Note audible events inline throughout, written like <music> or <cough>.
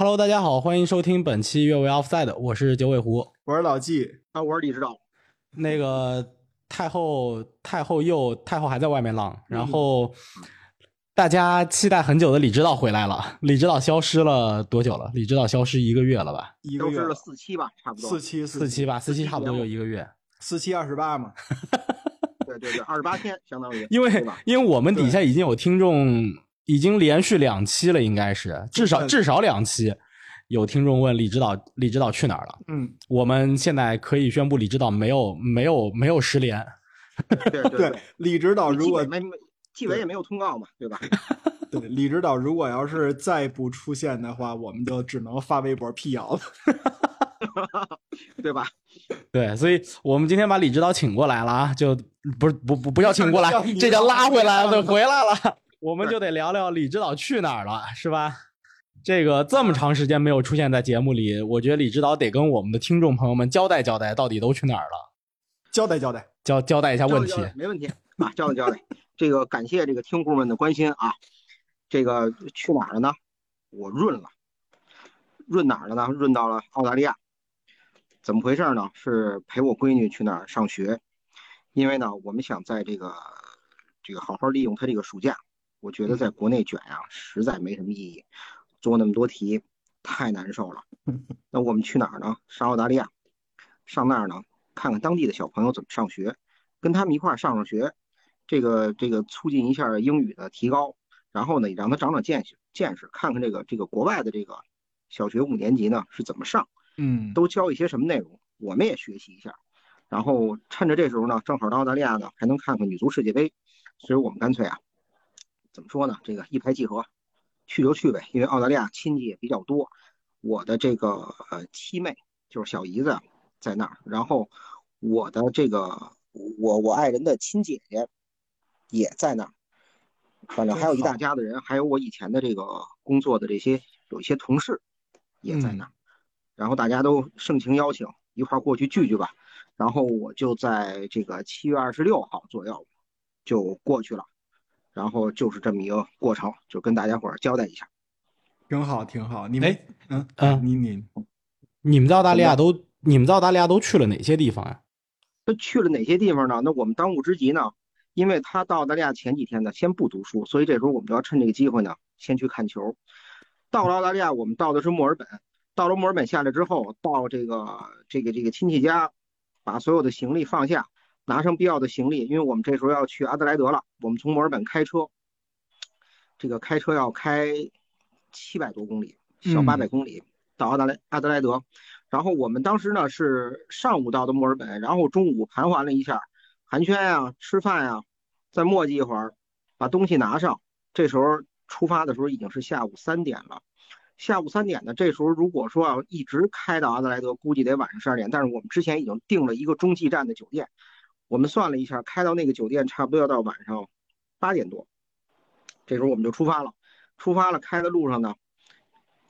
Hello，大家好，欢迎收听本期越位 Offside，我是九尾狐，我是老纪，啊，我是李指导。那个太后，太后又太后还在外面浪，然后大家期待很久的李指导回来了。李指导消失了多久了？李指导消失一个月了吧？一个月消失了四期吧，差不多四期四期吧，四期差不多有一个月，四期二十八嘛。<laughs> 对对对，二十八天相当于。因为因为我们底下已经有听众，已经连续两期了，应该是至少至少两期。有听众问李指导，李指导去哪儿了？嗯，我们现在可以宣布，李指导没有没有没有失联。对对对，李指导如果纪委没纪委也没有通告嘛，对吧？<laughs> 对李指导如果要是再不出现的话，我们就只能发微博辟谣了。<laughs> 对吧？对，所以我们今天把李指导请过来了啊，就不是不不不叫请过来，<laughs> 这叫拉回来了，拉回来回来了。我们就得聊聊李指导去哪儿了，是吧？这个这么长时间没有出现在节目里，我觉得李指导得跟我们的听众朋友们交代交代，到底都去哪儿了，交代交代，交交代一下问题没问题啊，交代交代。这个感谢这个听户们的关心啊。这个去哪儿了呢？我润了，润哪儿了呢？润到了澳大利亚。怎么回事呢？是陪我闺女去那儿上学，因为呢，我们想在这个这个好好利用她这个暑假。我觉得在国内卷呀、实在没什么意义，做那么多题太难受了。那我们去哪儿呢？上澳大利亚，上那儿呢，看看当地的小朋友怎么上学，跟他们一块儿上上学，这个这个促进一下英语的提高，然后呢，也让他长长见识见识，看看这个这个国外的这个小学五年级呢是怎么上，嗯，都教一些什么内容，我们也学习一下。然后趁着这时候呢，正好到澳大利亚呢，还能看看女足世界杯，所以我们干脆啊，怎么说呢？这个一拍即合，去就去呗，因为澳大利亚亲戚也比较多，我的这个呃七妹就是小姨子在那儿，然后我的这个我我爱人的亲姐姐也在那儿，反正还有一大家子人，还有我以前的这个工作的这些有一些同事也在那儿，然后大家都盛情邀请一块儿过去聚聚吧。然后我就在这个七月二十六号左右就过去了，然后就是这么一个过程，就跟大家伙儿交代一下。挺好挺好。你们哎，嗯嗯你你你们在澳大利亚都你们在澳大利亚都去了哪些地方呀？都去了哪些地方呢？那我们当务之急呢，因为他到澳大利亚前几天呢，先不读书，所以这时候我们就要趁这个机会呢，先去看球。到了澳大利亚，我们到的是墨尔本，到了墨尔本下来之后，到这个这个这个亲戚家，把所有的行李放下，拿上必要的行李，因为我们这时候要去阿德莱德了。我们从墨尔本开车，这个开车要开七百多公里，小嗯八百公里、到阿德莱阿德莱德。然后我们当时呢是上午到的墨尔本，然后中午盘桓了一下，寒暄呀、吃饭呀，再磨叽一会儿，把东西拿上。这时候出发的时候已经是下午三点了。下午三点呢，这时候如果说要一直开到阿德莱德，估计得晚上十二点。但是我们之前已经订了一个中继站的酒店，我们算了一下，开到那个酒店差不多要到晚上八点多。这时候我们就出发了，出发了，开的路上呢，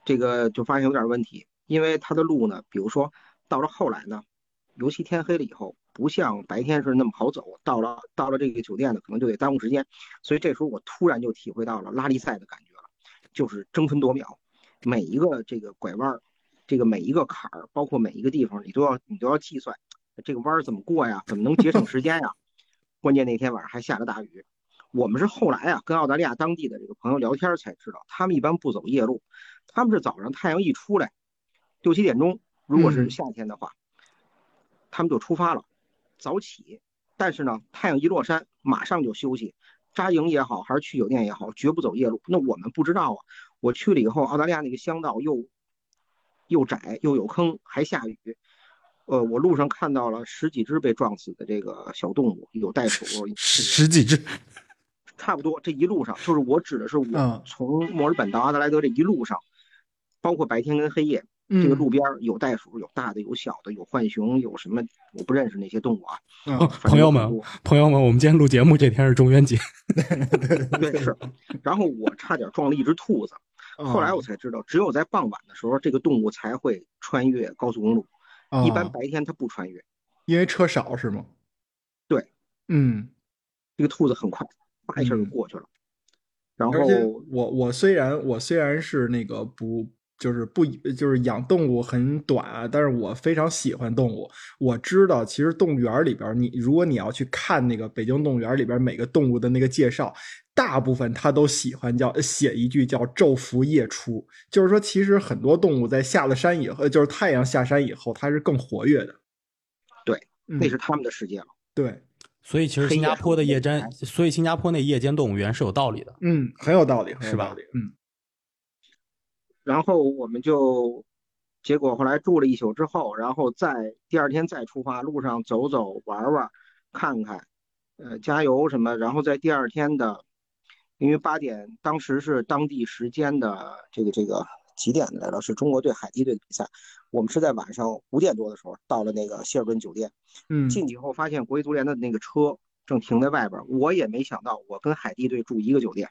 这个就发现有点问题，因为它的路呢，比如说到了后来呢，尤其天黑了以后，不像白天是那么好走，到了到了这个酒店呢，可能就得耽误时间，所以这时候我突然就体会到了拉力赛的感觉了，就是争分夺秒，每一个这个拐弯，这个每一个坎儿，包括每一个地方，你都要你都要计算，这个弯儿怎么过呀？怎么能节省时间呀？关键那天晚上还下了大雨。我们是后来啊，跟澳大利亚当地的这个朋友聊天才知道，他们一般不走夜路，他们是早上太阳一出来，六七点钟，如果是嗯夏天的话，他们就出发了，早起。但是呢，太阳一落山，马上就休息，扎营也好，还是去酒店也好，绝不走夜路。那我们不知道啊，我去了以后，澳大利亚那个乡道又又窄又有坑，还下雨。呃，我路上看到了十几只被撞死的这个小动物，有袋鼠，有十十几只，<laughs> 差不多这一路上，就是我指的是我嗯从墨尔本到阿德莱德这一路上，包括白天跟黑夜，嗯这个路边有袋鼠，有大的，有小的，有浣熊，有什么我不认识那些动物啊。嗯 <laughs> 朋友们朋友们，我们今天录节目这天是中元节，<laughs> 对是，然后我差点撞了一只兔子，后来我才知道，只有在傍晚的时候，这个动物才会穿越高速公路，哦一般白天它不穿越。因为车少是吗？对，嗯，这个兔子很快，叭一下就嗯过去了。然后我我虽然我虽然是那个不就是不就是养动物很短啊，但是我非常喜欢动物。我知道，其实动物园里边，你如果你要去看那个北京动物园里边每个动物的那个介绍，大部分他都喜欢叫写一句叫“昼伏夜出”，就是说，其实很多动物在下了山以后，就是太阳下山以后，它是更活跃的。对，嗯那是他们的世界了。对，所以其实新加坡的夜间，所以新加坡那夜间动物园是有道理的。嗯，很有道理，是吧。嗯然后我们就，结果后来住了一宿之后，然后再第二天再出发，路上走走玩玩，看看，呃，加油什么，然后在第二天的，因为八点当时是当地时间的这个这个几点来了？是中国队海地队的比赛，我们是在晚上五点多的时候到了那个希尔顿酒店，嗯，进去以后发现国际足联的那个车正停在外边，我也没想到我跟海地队住一个酒店。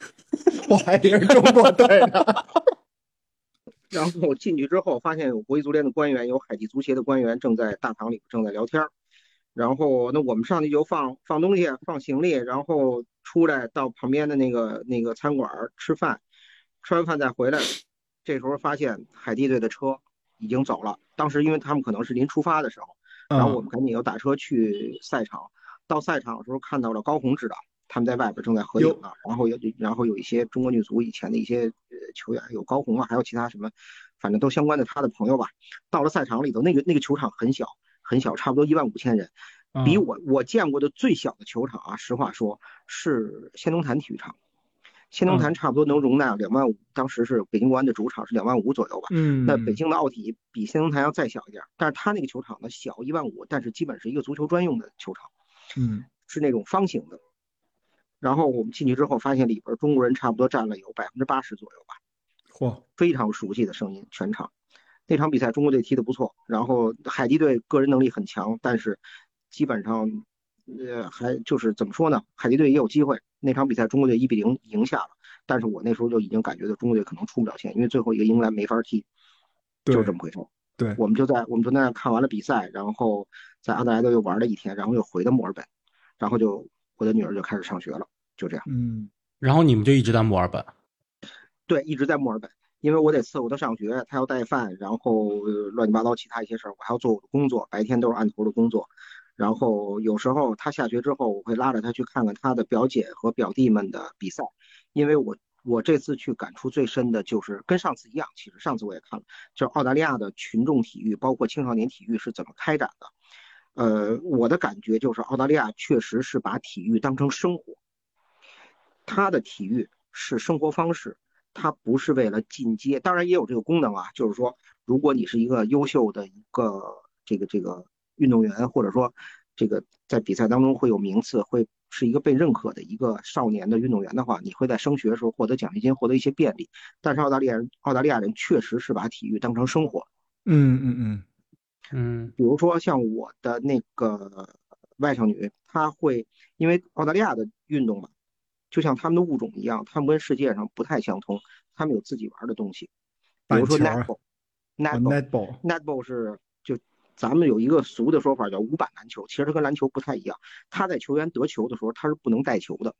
<laughs> 我还以为是中国队呢。<laughs> 然后我进去之后，发现有国际足联的官员，有海地足协的官员正在大堂里正在聊天儿。然后那我们上去就放放东西、放行李，然后出来到旁边的那个那个餐馆儿吃饭，吃完饭再回来。这时候发现海地队的车已经走了。当时因为他们可能是临出发的时候，然后我们赶紧又打车去赛场。到赛场的时候看到了高洪指导，他们在外边正在合影呢。然后有然后有一些中国女足以前的一些呃球员，有高洪啊，还有其他什么，反正都相关的他的朋友吧。到了赛场里头，那个那个球场很小很小，差不多一万五千人，比我我见过的最小的球场啊，实话说是仙农坛体育场。仙农坛差不多能容纳两万五，当时是北京国安的主场是两万五左右吧。嗯，那北京的奥体比仙农坛要再小一点，但是它那个球场呢小一万五，但是基本是一个足球专用的球场。嗯，是那种方形的。然后我们进去之后，发现里边中国人差不多占了有百分之八十左右吧，嚯，非常熟悉的声音，全场。那场比赛中国队踢得不错，然后海地队个人能力很强，但是基本上，呃，还就是怎么说呢？海地队也有机会。那场比赛中国队一比零赢下了，但是我那时候就已经感觉到中国队可能出不了线，因为最后一个英格兰没法踢，就是这么回事。对，我们就在我们就在那看完了比赛，然后在阿德莱德又玩了一天，然后又回到墨尔本，然后就我的女儿就开始上学了，就这样。嗯，然后你们就一直在墨尔本。对，一直在墨尔本，因为我得伺候她上学，她要带饭，然后乱七八糟其他一些事儿，我还要做我的工作，白天都是按头的工作。然后有时候他下学之后，我会拉着他去看看他的表姐和表弟们的比赛，因为我。我这次去感触最深的就是跟上次一样，其实上次我也看了，就是澳大利亚的群众体育，包括青少年体育是怎么开展的。呃，我的感觉就是澳大利亚确实是把体育当成生活，他的体育是生活方式，他不是为了进阶，当然也有这个功能啊，就是说，如果你是一个优秀的一个这个这个运动员，或者说这个在比赛当中会有名次，会。是一个被认可的一个少年的运动员的话，你会在升学的时候获得奖学金，获得一些便利。但是澳大利亚人，澳大利亚人确实是把体育当成生活。嗯嗯嗯嗯，比如说像我的那个外甥女，她会因为澳大利亚的运动嘛，就像他们的物种一样，他们跟世界上不太相通，他们有自己玩的东西，比如说 netball，netball，netball 是就。咱们有一个俗的说法叫五板篮球，其实它跟篮球不太一样。他在球员得球的时候，他是不能带球的，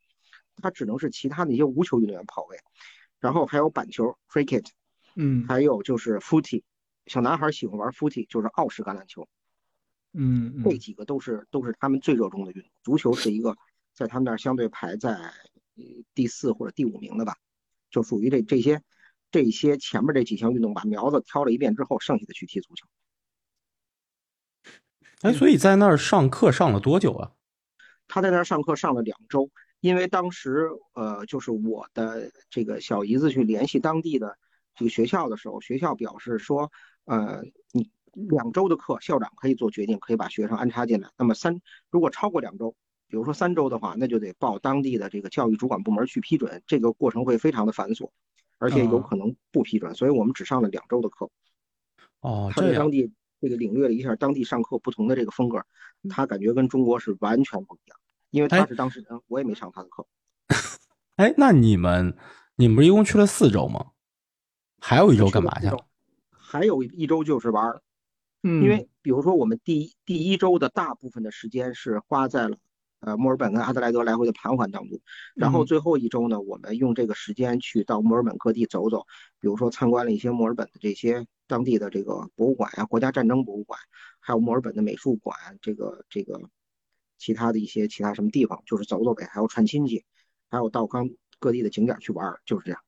他只能是其他的一些无球运动员跑位。然后还有板球 （cricket），嗯，还有就是 footy，小男孩喜欢玩 footy，就是澳式橄榄球。嗯，这几个都是都是他们最热衷的运动。足球是一个在他们那儿相对排在第四或者第五名的吧，就属于这这些这些前面这几项运动把苗子挑了一遍之后，剩下的去踢足球。哎，所以在那儿上课上了多久啊？他在那儿上课上了两周，因为当时呃，就是我的这个小姨子去联系当地的这个学校的时候，学校表示说，呃，你两周的课，校长可以做决定，可以把学生安插进来。那么三如果超过两周，比如说三周的话，那就得报当地的这个教育主管部门去批准，这个过程会非常的繁琐，而且有可能不批准。所以我们只上了两周的课。哦，他在当地。这个领略了一下当地上课不同的这个风格，他感觉跟中国是完全不一样，因为他是当事人，我也没上他的课。<laughs> 哎，那你们你们不是一共去了四周吗？还有一周干嘛去？还有一周就是玩儿，嗯，因为比如说我们第一第一周的大部分的时间是花在了呃墨尔本跟阿德莱德来回的盘桓当中，然后最后一周呢，我们用这个时间去到墨尔本各地走走，比如说参观了一些墨尔本的这些当地的这个博物馆呀，国家战争博物馆，还有墨尔本的美术馆，这个这个其他的一些其他什么地方，就是走走呗，还有串亲戚，还有到刚各地的景点去玩，就是这样。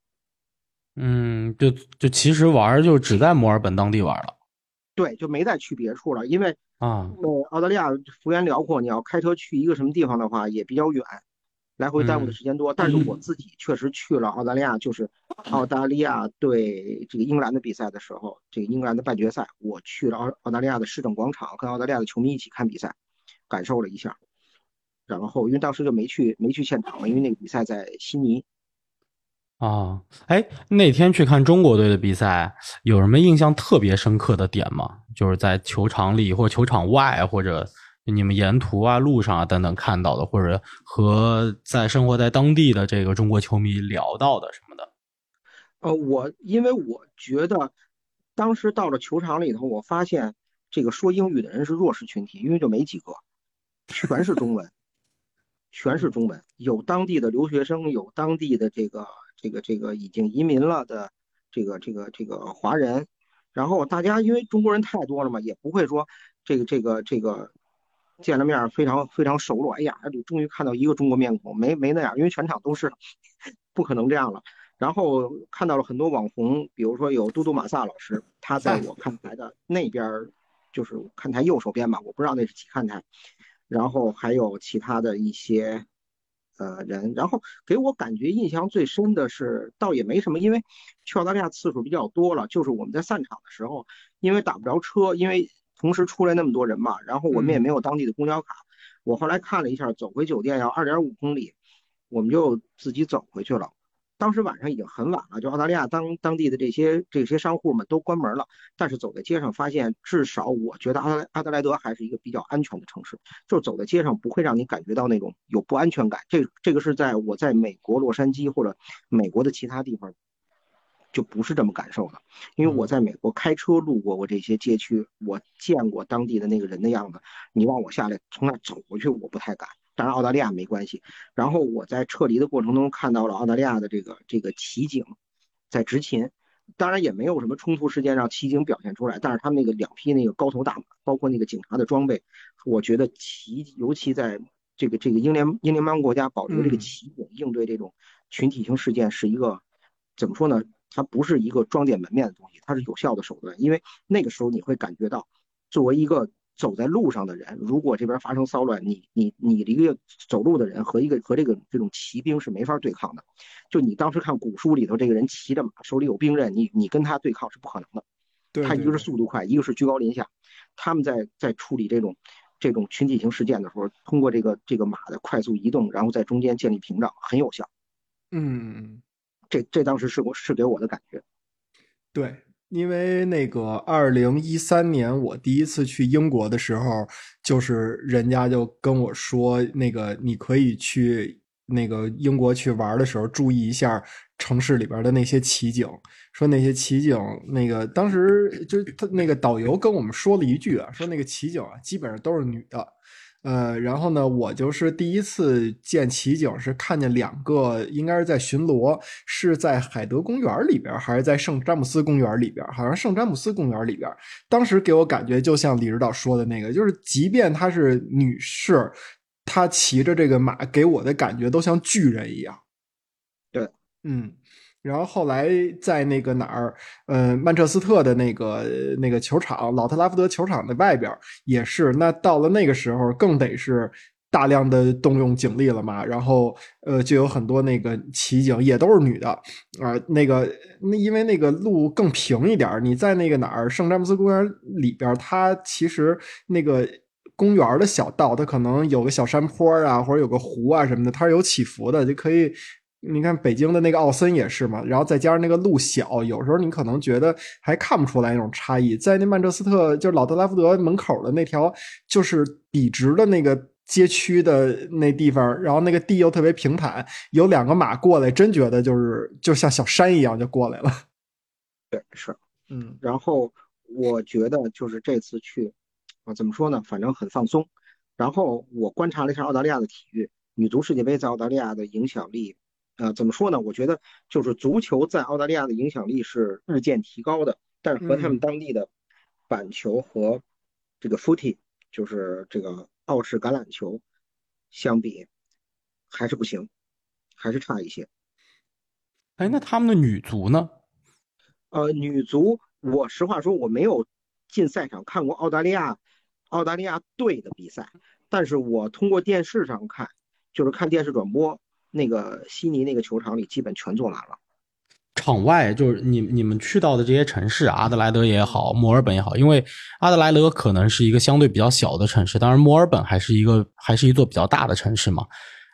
嗯，就就其实玩就只在墨尔本当地玩了。对，就没再去别处了，因为啊，呃，澳大利亚幅员辽阔，你要开车去一个什么地方的话也比较远，来回耽误的时间多。但是我自己确实去了澳大利亚，就是澳大利亚对这个英格兰的比赛的时候，这个英格兰的半决赛，我去了澳澳大利亚的市政广场，跟澳大利亚的球迷一起看比赛，感受了一下。然后因为当时就没去没去现场嘛，因为那个比赛在悉尼。啊，哎，那天去看中国队的比赛，有什么印象特别深刻的点吗？就是在球场里或者球场外，或者你们沿途啊、路上啊等等看到的，或者和在生活在当地的这个中国球迷聊到的什么的。呃，我因为我觉得当时到了球场里头，我发现这个说英语的人是弱势群体，因为就没几个，全是中文，<laughs> 全是中文，有当地的留学生，有当地的这个。这个这个已经移民了的这个这个这个华人，然后大家因为中国人太多了嘛，也不会说这个这个这个见了面非常非常熟络。哎呀，终于看到一个中国面孔，没没那样，因为全场都是，不可能这样了。然后看到了很多网红，比如说有嘟嘟马萨老师，他在我看台的那边，就是看台右手边吧，我不知道那是几看台。然后还有其他的一些。呃，人，然后给我感觉印象最深的是，倒也没什么，因为去澳大利亚次数比较多了。就是我们在散场的时候，因为打不着车，因为同时出来那么多人嘛，然后我们也没有当地的公交卡。我后来看了一下，走回酒店要二点五公里，我们就自己走回去了。当时晚上已经很晚了，就澳大利亚当当地的这些这些商户们都关门了。但是走在街上，发现至少我觉得阿德阿德莱德还是一个比较安全的城市，就是走在街上不会让你感觉到那种有不安全感。这这个是在我在美国洛杉矶或者美国的其他地方就不是这么感受的，因为我在美国开车路过过这些街区，我见过当地的那个人的样子。你让我下来从那走过去，我不太敢。当然，澳大利亚没关系。然后我在撤离的过程中看到了澳大利亚的这个这个骑警在执勤，当然也没有什么冲突事件让骑警表现出来。但是他们那个两匹那个高头大马，包括那个警察的装备，我觉得骑尤其在这个这个英联英联邦国家保留这个骑警应对这种群体性事件是一个怎么说呢？它不是一个装点门面的东西，它是有效的手段。因为那个时候你会感觉到，作为一个。走在路上的人，如果这边发生骚乱，你你你一个走路的人和一个和这个这种骑兵是没法对抗的。就你当时看古书里头，这个人骑着马，手里有兵刃，你你跟他对抗是不可能的。他一个是速度快，一个是居高临下。他们在在处理这种这种群体性事件的时候，通过这个这个马的快速移动，然后在中间建立屏障，很有效。嗯，这这当时是我是给我的感觉。对。因为那个二零一三年我第一次去英国的时候，就是人家就跟我说，那个你可以去那个英国去玩的时候，注意一下城市里边的那些骑警。说那些骑警，那个当时就他那个导游跟我们说了一句啊，说那个骑警啊，基本上都是女的。呃，然后呢，我就是第一次见骑警，是看见两个，应该是在巡逻，是在海德公园里边，还是在圣詹姆斯公园里边？好像圣詹姆斯公园里边。当时给我感觉就像李指导说的那个，就是即便她是女士，她骑着这个马，给我的感觉都像巨人一样。对，嗯。然后后来在那个哪儿，呃，曼彻斯特的那个那个球场，老特拉福德球场的外边也是。那到了那个时候，更得是大量的动用警力了嘛。然后，呃，就有很多那个骑警也都是女的啊。那个那因为那个路更平一点，你在那个哪儿圣詹姆斯公园里边，它其实那个公园的小道，它可能有个小山坡啊，或者有个湖啊什么的，它是有起伏的，就可以。你看北京的那个奥森也是嘛，然后再加上那个路小，有时候你可能觉得还看不出来那种差异。在那曼彻斯特，就是老特拉福德门口的那条，就是笔直的那个街区的那地方，然后那个地又特别平坦，有两个马过来，真觉得就是就像小山一样就过来了。<laughs> 对，是，嗯。然后我觉得就是这次去，啊，怎么说呢？反正很放松。然后我观察了一下澳大利亚的体育，女足世界杯在澳大利亚的影响力，呃，怎么说呢？我觉得就是足球在澳大利亚的影响力是日渐提高的，但是和他们当地的板球和这个 footy，就是这个澳式橄榄球相比，还是不行，还是差一些。哎，那他们的女足呢？呃，女足，我实话说，我没有进赛场看过澳大利亚澳大利亚队的比赛，但是我通过电视上看，就是看电视转播，那个悉尼那个球场里基本全坐满了。场外就是你你们去到的这些城市，阿德莱德也好，墨尔本也好，因为阿德莱德可能是一个相对比较小的城市，当然墨尔本还是一个还是一座比较大的城市嘛。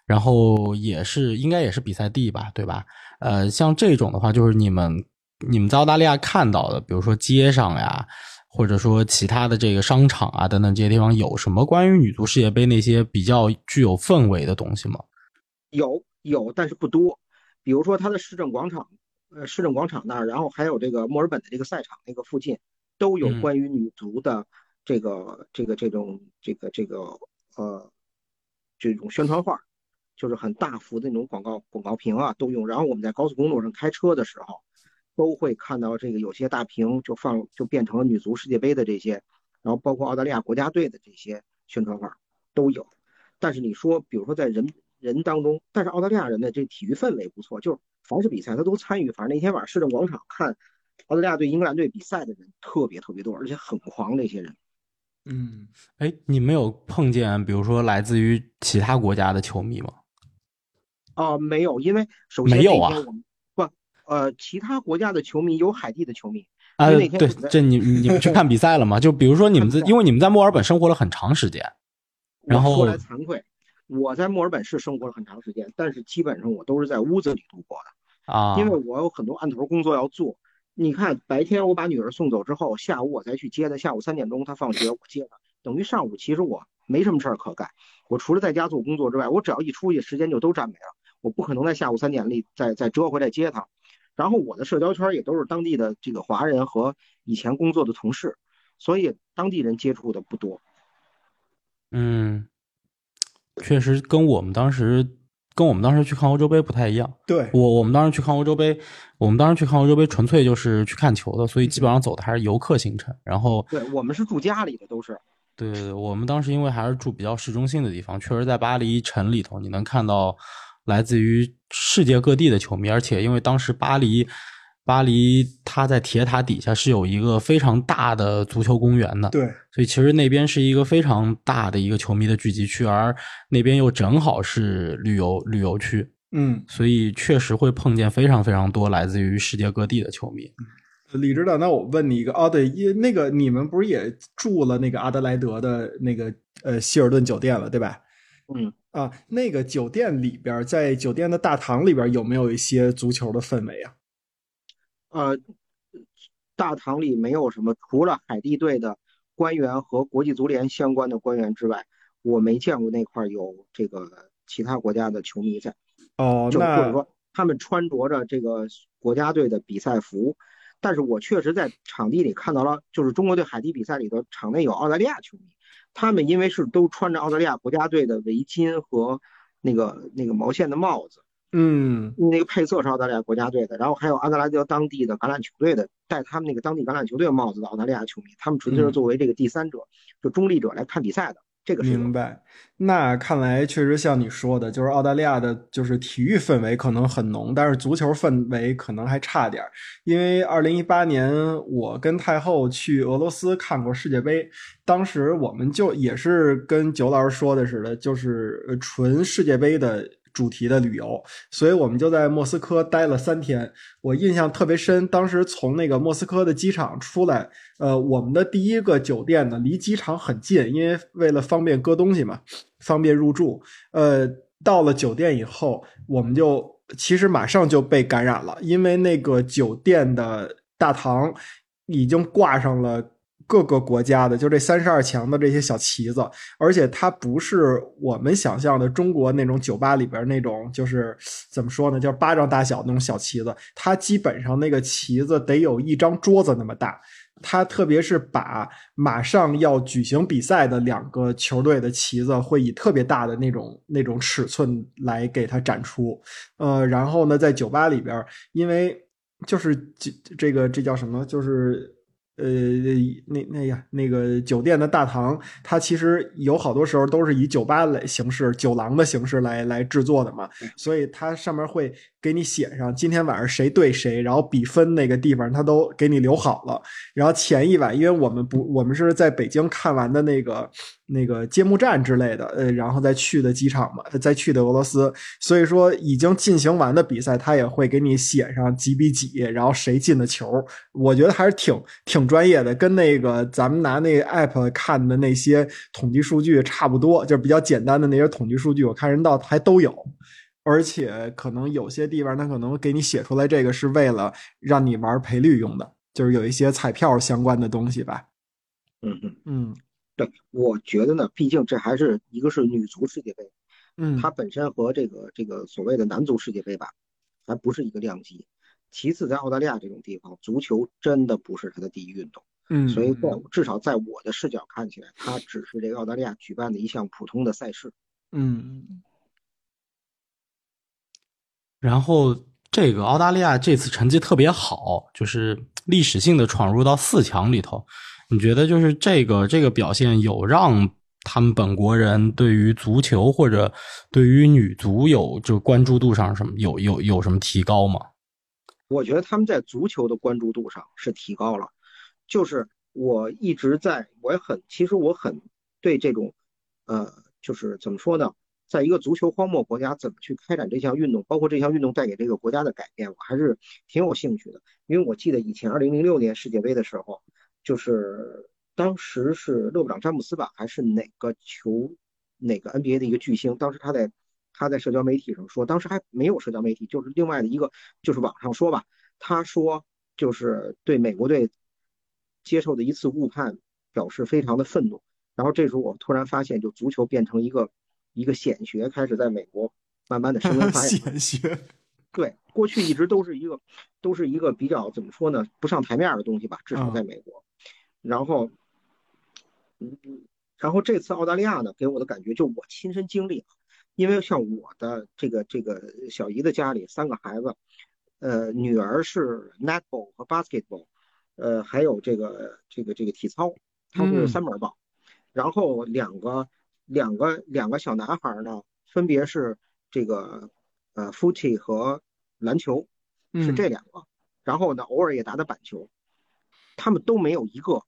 然后也是应该也是比赛地吧，对吧？呃，像这种的话，就是你们你们在澳大利亚看到的，比如说街上呀，或者说其他的这个商场啊等等这些地方，有什么关于女足世界杯那些比较具有氛围的东西吗？有有，但是不多。比如说它的市政广场，呃，市政广场那儿，然后还有这个墨尔本的这个赛场那个附近，都有关于女足的这个这个这种这个这个呃这种宣传画。就是很大幅的那种广告广告屏啊，都用。然后我们在高速公路上开车的时候，都会看到这个有些大屏就放就变成了女足世界杯的这些，然后包括澳大利亚国家队的这些宣传画都有。但是你说，比如说在人人当中，但是澳大利亚人的这体育氛围不错，就是凡是比赛他都参与。反正那天晚上市政广场看澳大利亚对英格兰队比赛的人特别特别多，而且很狂那些人。嗯，哎，你们有碰见比如说来自于其他国家的球迷吗？哦，没有，因为首先没有啊，不，呃，其他国家的球迷有海地的球迷啊，对，这你你们去看比赛了吗？就比如说你们在，<laughs> 因为你们在墨尔本生活了很长时间，然后说来惭愧，我在墨尔本是生活了很长时间，但是基本上我都是在屋子里度过的啊，因为我有很多案头工作要做。你看，白天我把女儿送走之后，下午我再去接她，下午三点钟她放学我接她，等于上午其实我没什么事儿可干，我除了在家做工作之外，我只要一出去，时间就都占没了。我不可能在下午三点里再再折回来接她，然后我的社交圈也都是当地的这个华人和以前工作的同事，所以当地人接触的不多。嗯，确实跟我们当时跟我们当时去看欧洲杯不太一样。对我我们当时去看欧洲杯，我们当时去看欧洲杯纯粹就是去看球的，所以基本上走的还是游客行程。然后对我们是住家里的都是。对对对，我们当时因为还是住比较市中心的地方，确实在巴黎城里头你能看到。来自于世界各地的球迷，而且因为当时巴黎，巴黎它在铁塔底下是有一个非常大的足球公园的，对，所以其实那边是一个非常大的一个球迷的聚集区，而那边又正好是旅游旅游区，嗯，所以确实会碰见非常非常多来自于世界各地的球迷。李指导，那我问你一个，哦，对，因那个你们不是也住了那个阿德莱德的那个呃希尔顿酒店了，对吧？嗯。啊，那个酒店里边，在酒店的大堂里边有没有一些足球的氛围啊？呃，大堂里没有什么，除了海地队的官员和国际足联相关的官员之外，我没见过那块有这个其他国家的球迷在。哦，就或者说他们穿着着这个国家队的比赛服，但是我确实在场地里看到了，就是中国队海地比赛里头，场内有澳大利亚球迷。他们因为是都穿着澳大利亚国家队的围巾和那个那个毛线的帽子，嗯，那个配色是澳大利亚国家队的，然后还有阿德莱德当地的橄榄球队的戴他们那个当地橄榄球队帽子的澳大利亚球迷，他们纯粹是作为这个第三者，就中立者来看比赛的。这个明白，那看来确实像你说的，就是澳大利亚的，就是体育氛围可能很浓，但是足球氛围可能还差点因为二零一八年我跟太后去俄罗斯看过世界杯，当时我们就也是跟九老师说的似的，就是纯世界杯的。主题的旅游，所以我们就在莫斯科待了三天。我印象特别深，当时从那个莫斯科的机场出来，呃，我们的第一个酒店呢离机场很近，因为为了方便搁东西嘛，方便入住。呃，到了酒店以后，我们就其实马上就被感染了，因为那个酒店的大堂已经挂上了各个国家的，就这三十二强的这些小旗子，而且它不是我们想象的中国那种酒吧里边那种，就是怎么说呢，就是巴掌大小那种小旗子，它基本上那个旗子得有一张桌子那么大。它特别是把马上要举行比赛的两个球队的旗子，会以特别大的那种那种尺寸来给它展出。呃，然后呢，在酒吧里边，因为就是这这个这叫什么？就是呃那那呀那个酒店的大堂，它其实有好多时候都是以酒吧来形式、酒廊的形式来来制作的嘛，所以它上面会给你写上今天晚上谁对谁，然后比分那个地方它都给你留好了。然后前一晚，因为我们不我们是在北京看完的那个。那个揭幕战之类的，呃，然后再去的机场嘛，再去的俄罗斯，所以说已经进行完的比赛，他也会给你写上几比几，然后谁进的球，我觉得还是挺挺专业的，跟那个咱们拿那个 app 看的那些统计数据差不多，就是比较简单的那些统计数据，我看人道还都有，而且可能有些地方他可能给你写出来这个是为了让你玩赔率用的，就是有一些彩票相关的东西吧。嗯嗯嗯。对，我觉得呢，毕竟这还是一个是女足世界杯，嗯，它本身和这个这个所谓的男足世界杯吧，还不是一个量级。其次，在澳大利亚这种地方，足球真的不是它的第一运动，嗯，所以在至少在我的视角看起来，它只是这个澳大利亚举办的一项普通的赛事，嗯。然后这个澳大利亚这次成绩特别好，就是历史性的闯入到四强里头。你觉得就是这个这个表现有让他们本国人对于足球或者对于女足有就关注度上什么有有有什么提高吗？我觉得他们在足球的关注度上是提高了，就是我一直在我也很其实我很对这种呃就是怎么说呢，在一个足球荒漠国家怎么去开展这项运动，包括这项运动带给这个国家的改变，我还是挺有兴趣的。因为我记得以前二零零六年世界杯的时候。就是当时是勒布朗詹姆斯吧，还是哪个球哪个 NBA 的一个巨星？当时他在他在社交媒体上说，当时还没有社交媒体，就是另外的一个就是网上说吧，他说就是对美国队接受的一次误判表示非常的愤怒。然后这时候我突然发现，就足球变成一个一个显学，开始在美国慢慢的升温发 <laughs> 展。显学。对，过去一直都是一个都是一个比较怎么说呢，不上台面的东西吧，至少在美国。然后，嗯，然后这次澳大利亚呢，给我的感觉就我亲身经历了，因为像我的这个这个小姨的家里三个孩子，呃，女儿是 netball 和 basketball，呃，还有这个这个这个体操，他们是三门报，然后两个两个两个小男孩呢，分别是这个呃 footy 和篮球，是这两个，然后呢，偶尔也打打板球。他们都没有一个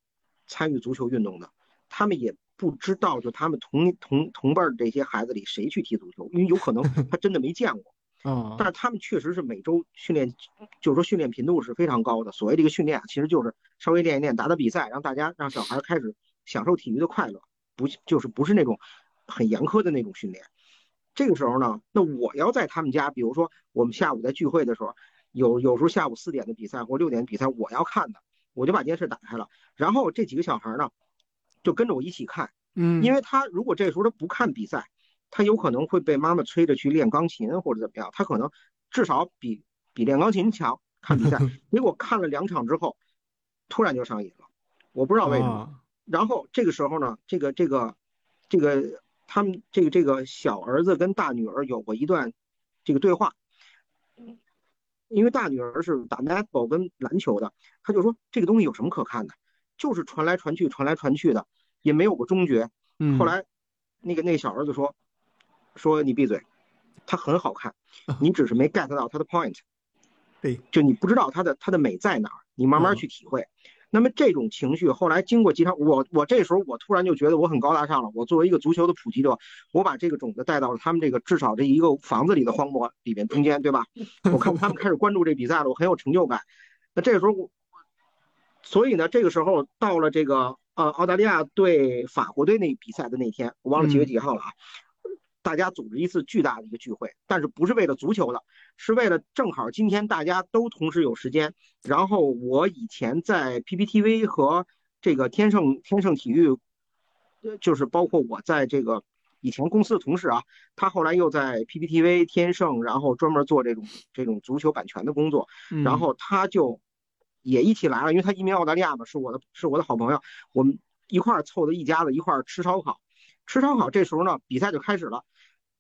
参与足球运动的，他们也不知道，就他们同同同辈的这些孩子里谁去踢足球，因为有可能 <laughs> 他真的没见过。<laughs> 啊，但是他们确实是每周训练，就是说训练频度是非常高的。所谓这个训练啊，其实就是稍微练一练，打打比赛，让大家让小孩开始享受体育的快乐，不就是不是那种很严苛的那种训练。这个时候呢，那我要在他们家，比如说我们下午在聚会的时候，有有时候下午四点的比赛或六点的比赛，我要看的。我就把电视打开了，然后这几个小孩呢，就跟着我一起看，嗯，因为他如果这时候他不看比赛，他有可能会被妈妈催着去练钢琴或者怎么样，他可能至少比比练钢琴强。看比赛，<laughs> 结果看了两场之后，突然就上瘾了，我不知道为什么。然后这个时候呢，这个这个这个他们这个这个小儿子跟大女儿有过一段这个对话。因为大女儿是打 netball 跟篮球的，他就说这个东西有什么可看的，就是传来传去，传来传去的，也没有个终结。嗯。后来，那个那个小儿子说，说你闭嘴，他很好看，<laughs> 你只是没 get 到他的 point。对，就你不知道他的他的美在哪儿，你慢慢去体会。那么这种情绪后来经过几场，我我这时候我突然就觉得我很高大上了。我作为一个足球的普及者，我把这个种子带到了他们这个至少这一个房子里的荒漠里边中间，对吧？我看他们开始关注这比赛了，我很有成就感。那这个时候我，所以呢，这个时候到了这个呃澳大利亚对法国队那比赛的那天，我忘了几月几号了啊。大家组织一次巨大的一个聚会，但是不是为了足球的，是为了正好今天大家都同时有时间。然后我以前在 PPTV 和这个天盛天盛体育，呃，就是包括我在这个以前公司的同事啊，他后来又在 PPTV 天盛，然后专门做这种这种足球版权的工作，嗯然后他就也一起来了，因为他移民澳大利亚嘛，是我的是我的好朋友，我们一块儿凑的一家子一块儿吃烧烤，吃烧烤这时候呢，比赛就开始了，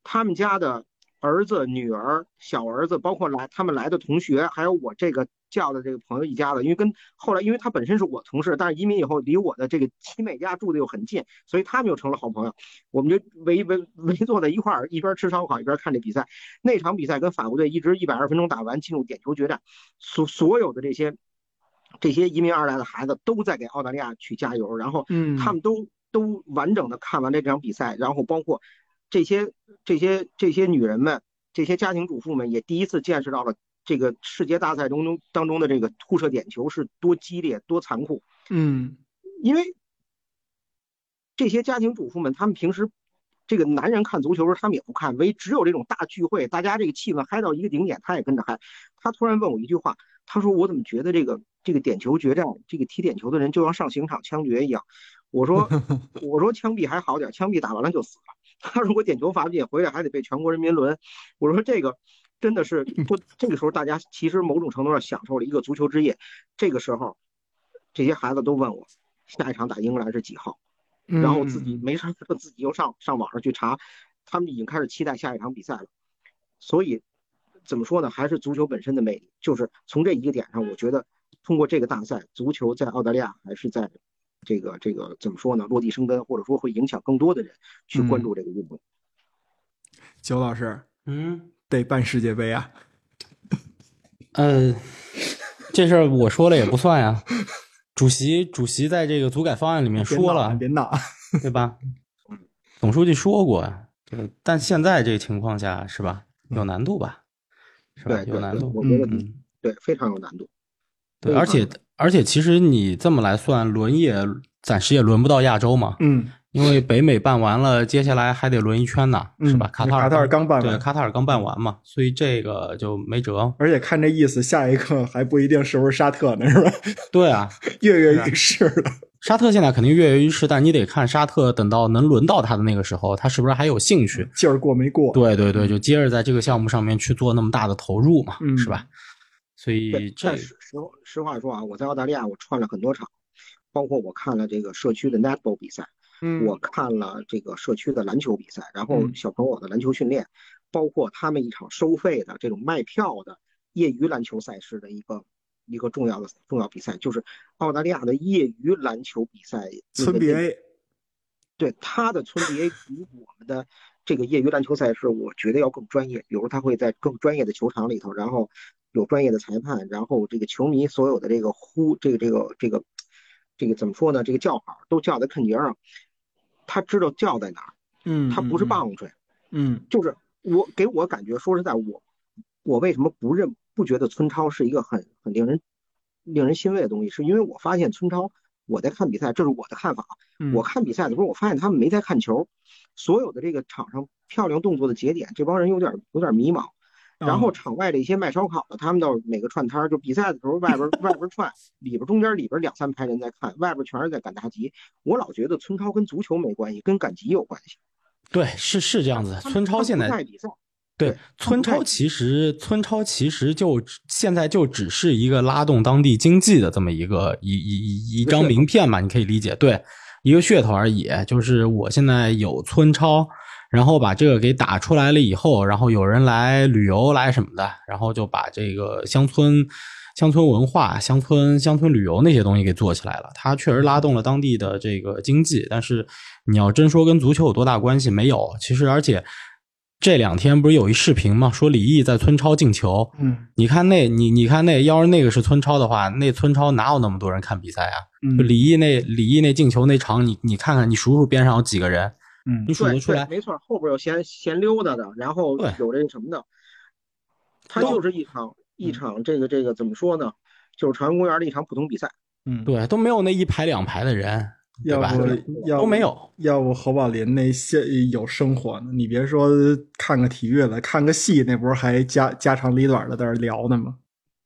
他们家的儿子、女儿、小儿子，包括来他们来的同学，还有我这个叫的这个朋友一家子，因为跟后来因为他本身是我同事，但是移民以后离我的这个亲妹家住的又很近，所以他们又成了好朋友，我们就围围围坐在一块儿，一边吃烧烤一边看这比赛。那场比赛跟法国队一直一百二十分钟打完，进入点球决战，所所有的这些这些移民而来的孩子都在给澳大利亚去加油，然后嗯。他们都都完整的看完这场比赛，然后包括这些这些这些女人们，这些家庭主妇们也第一次见识到了这个世界大赛中中当中的这个互射点球是多激烈、多残酷。嗯因为这些家庭主妇们，他们平时这个男人看足球时，他们也不看，唯只有这种大聚会，大家这个气氛嗨到一个顶点，他也跟着嗨。他突然问我一句话，他说：“我怎么觉得这个这个点球决战，这个踢点球的人就像上刑场枪决一样？”我说：<laughs> “我说枪毙还好点，枪毙打完了就死了。<laughs> 他如果点球罚进，回来还得被全国人民轮。”我说：“这个。”真的是不，这个时候大家其实某种程度上享受了一个足球之夜。这个时候，这些孩子都问我，下一场打英格兰是几号？嗯，然后自己没事儿自己又上上网上去查，他们已经开始期待下一场比赛了。所以怎么说呢？还是足球本身的魅力，就是从这一个点上，我觉得通过这个大赛，足球在澳大利亚还是在这个这个怎么说呢？落地生根，或者说会影响更多的人去关注这个运动。九老师嗯，得办世界杯啊！呃，这事儿我说了也不算呀。主席主席在这个组改方案里面说了，闹别闹，对吧？总书记说过，这个但现在这个情况下是吧，有难度吧？是吧？有难度。我觉得嗯，对非常有难度。对，而且而且其实你这么来算，轮也暂时也轮不到亚洲嘛，嗯因为北美办完了，接下来还得轮一圈呢，是吧？嗯卡塔尔卡塔尔刚办对，完卡塔尔刚办完嘛，所以这个就没辙。而且看这意思，下一个还不一定是不是沙特呢，是吧？<laughs> 对啊，跃跃欲试了。沙特现在肯定跃跃欲试，但你得看沙特等到能轮到他的那个时候，他是不是还有兴趣？劲儿过没过？对对对，就接着在这个项目上面去做那么大的投入嘛，嗯是吧？所以，这但实实实话说啊，我在澳大利亚我串了很多场，包括我看了这个社区的 netball 比赛，嗯，我看了这个社区的篮球比赛，然后嗯小朋友的篮球训练，包括他们一场收费的这种卖票的业余篮球赛事的一个一个重要的重要比赛，就是澳大利亚的业余篮球比赛。那村 BA 对他的村 BA 比我们的这个业余篮球赛事，我觉得要更专业。比如他会在更专业的球场里头，然后有专业的裁判，然后这个球迷所有的这个呼这个这个这个这个怎么说呢？这个叫好都叫在肯节上，他知道叫在哪儿，嗯，他不是棒槌，嗯就是我给我感觉，说实在，我我为什么不认不觉得村超是一个很很令人令人欣慰的东西，是因为我发现村超，我在看比赛，这是我的看法我看比赛的时候，我发现他们没在看球，所有的这个场上漂亮动作的节点，这帮人有点有点迷茫。然后哦场外的一些卖烧烤的，他们到每个串摊儿，就比赛的时候，外边外边串，里边中间里边两三排人在看，外边全是在赶大集。我老觉得村超跟足球没关系，跟赶集有关系。对是是这样子。村超现在比赛，对对村超其实村超其实就只现在就只是一个拉动当地经济的这么一个一一一一张名片嘛，你可以理解，对，一个噱头而已。就是我现在有村超，然后把这个给打出来了以后，然后有人来旅游来什么的，然后就把这个乡村。乡村文化、乡村乡村旅游那些东西给做起来了，它确实拉动了当地的这个经济。但是你要真说跟足球有多大关系，没有。其实而且这两天不是有一视频吗？说李毅在村超进球。嗯你看那，你你看那，要是那个是村超的话，那村超哪有那么多人看比赛啊？就嗯李毅那李毅那进球那场，你你看看，你数数边上有几个人，嗯你数对得出来，？没错，后边有闲闲溜达的，然后有这个什么的，它就是一场一场这个这个怎么说呢？就是朝阳公园的一场普通比赛。嗯，对，都没有那一排两排的人，对吧？要不要都没有。要不侯宝林那些有生活呢？你别说看个体育了，看个戏，那不是还家家长里短的在那聊呢吗？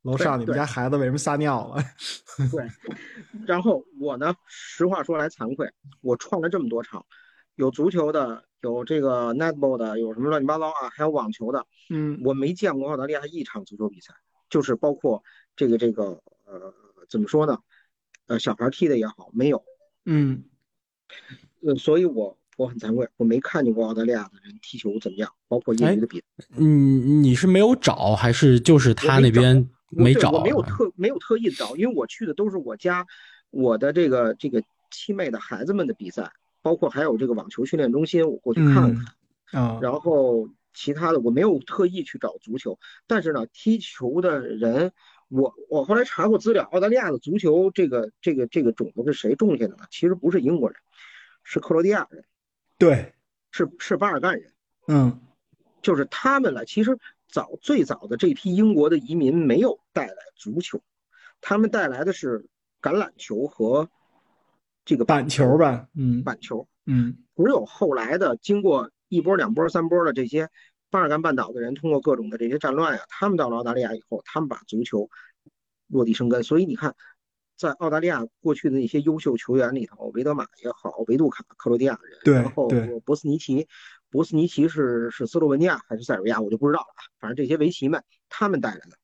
楼上你们家孩子为什么撒尿了？<laughs> 对，然后我呢，实话说来惭愧，我创了这么多场，有足球的，有这个 netball 的，有什么乱七八糟啊，还有网球的，嗯我没见过澳大利亚一场足球比赛，就是包括这个这个呃，怎么说呢？呃，小孩踢的也好，没有，嗯呃，所以我我很惭愧，我没看见过澳大利亚的人踢球怎么样，包括业余的比赛。嗯，你是没有找，还是就是他那边我没找？我没有特没有特意找，因为我去的都是我家我的这个这个七妹的孩子们的比赛，包括还有这个网球训练中心，我过去看看。啊，然后其他的我没有特意去找足球，但是呢，踢球的人，我我后来查过资料，澳大利亚的足球这个这个这个种子是谁种下的呢？其实不是英国人，是克罗地亚人，对，是是巴尔干人，嗯就是他们来。其实早最早的这批英国的移民没有带来足球，他们带来的是橄榄球和这个板球吧，嗯板球。嗯只有后来的经过一波、两波、三波的这些巴尔干半岛的人，通过各种的这些战乱呀，他们到了澳大利亚以后，他们把足球落地生根。所以你看，在澳大利亚过去的那些优秀球员里头，维德玛也好，维杜卡克罗地亚人，对然后博斯尼奇，博斯尼奇是是斯洛文尼亚还是塞尔维亚，我就不知道了啊。反正这些维奇们，他们带来的。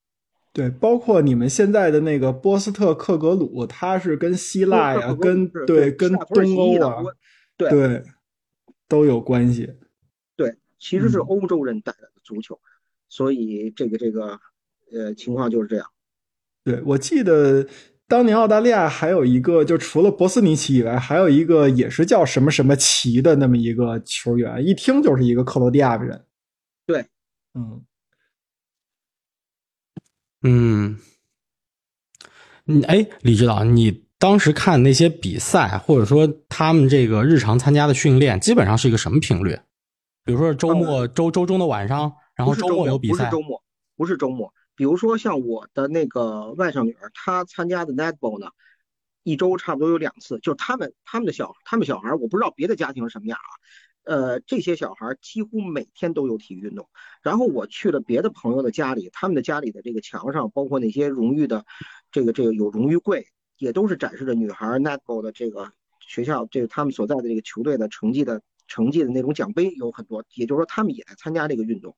对，包括你们现在的那个波斯特克格鲁，他是跟希腊呀，跟对跟东欧啊，对对都有关系。对，其实是嗯欧洲人带来的足球，所以这个这个呃情况就是这样。对，我记得当年澳大利亚还有一个，就除了博斯尼奇以外，还有一个也是叫什么什么奇的那么一个球员，一听就是一个克罗地亚人。对，嗯，嗯，嗯，哎，李指导，你当时看那些比赛，或者说他们这个日常参加的训练，基本上是一个什么频率？比如说周末、周周中的晚上，然后周末有比赛不是周末，不是周末。比如说像我的那个外甥女儿，她参加的 netball 呢，一周差不多有两次。就是他们他们的小他们小孩，我不知道别的家庭是什么样啊。呃，这些小孩几乎每天都有体育运动。然后我去了别的朋友的家里，他们的家里的这个墙上，包括那些荣誉的，这个这个有荣誉柜，也都是展示着女孩 netball 的这个学校，这个他们所在的这个球队的成绩的成绩的那种奖杯有很多，也就是说他们也在参加这个运动。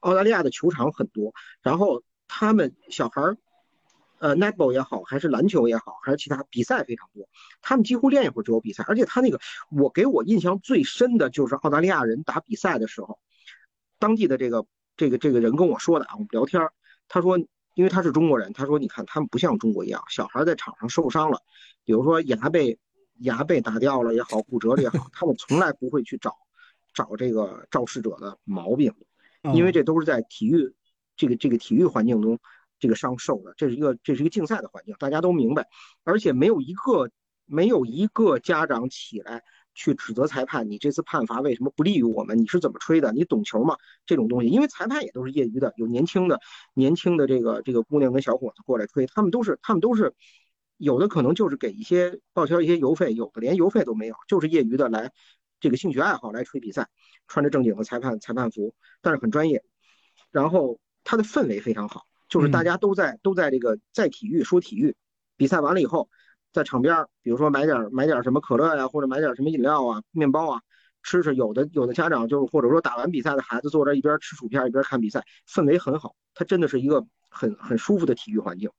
澳大利亚的球场很多，然后他们小孩儿，呃，netball 也好，还是篮球也好，还是其他比赛非常多，他们几乎练一会儿就有比赛，而且他那个我给我印象最深的就是澳大利亚人打比赛的时候，当地的这个这个这个人跟我说的啊，我们聊天儿，他说因为他是中国人，他说你看他们不像中国一样，小孩在场上受伤了，比如说牙被牙被打掉了也好，骨折了也好，他们从来不会去找找这个肇事者的毛病。因为这都是在体育这个这个体育环境中这个伤受的，这是一个这是一个竞赛的环境，大家都明白，而且没有一个没有一个家长起来去指责裁判，你这次判罚为什么不利于我们？你是怎么吹的？你懂球吗？这种东西，因为裁判也都是业余的，有年轻的年轻的这个这个姑娘跟小伙子过来吹，他们都是他们都是有的可能就是给一些报销一些油费，有的连油费都没有，就是业余的来这个兴趣爱好来吹比赛。穿着正经的裁判裁判服，但是很专业。然后他的氛围非常好，就是大家都在、都在这个在体育说体育。比赛完了以后，在场边比如说买点买点什么可乐呀，或者买点什么饮料啊、面包啊，吃吃。有的有的家长就是或者说打完比赛的孩子坐这一边吃薯片一边看比赛，氛围很好。它真的是一个很很舒服的体育环境。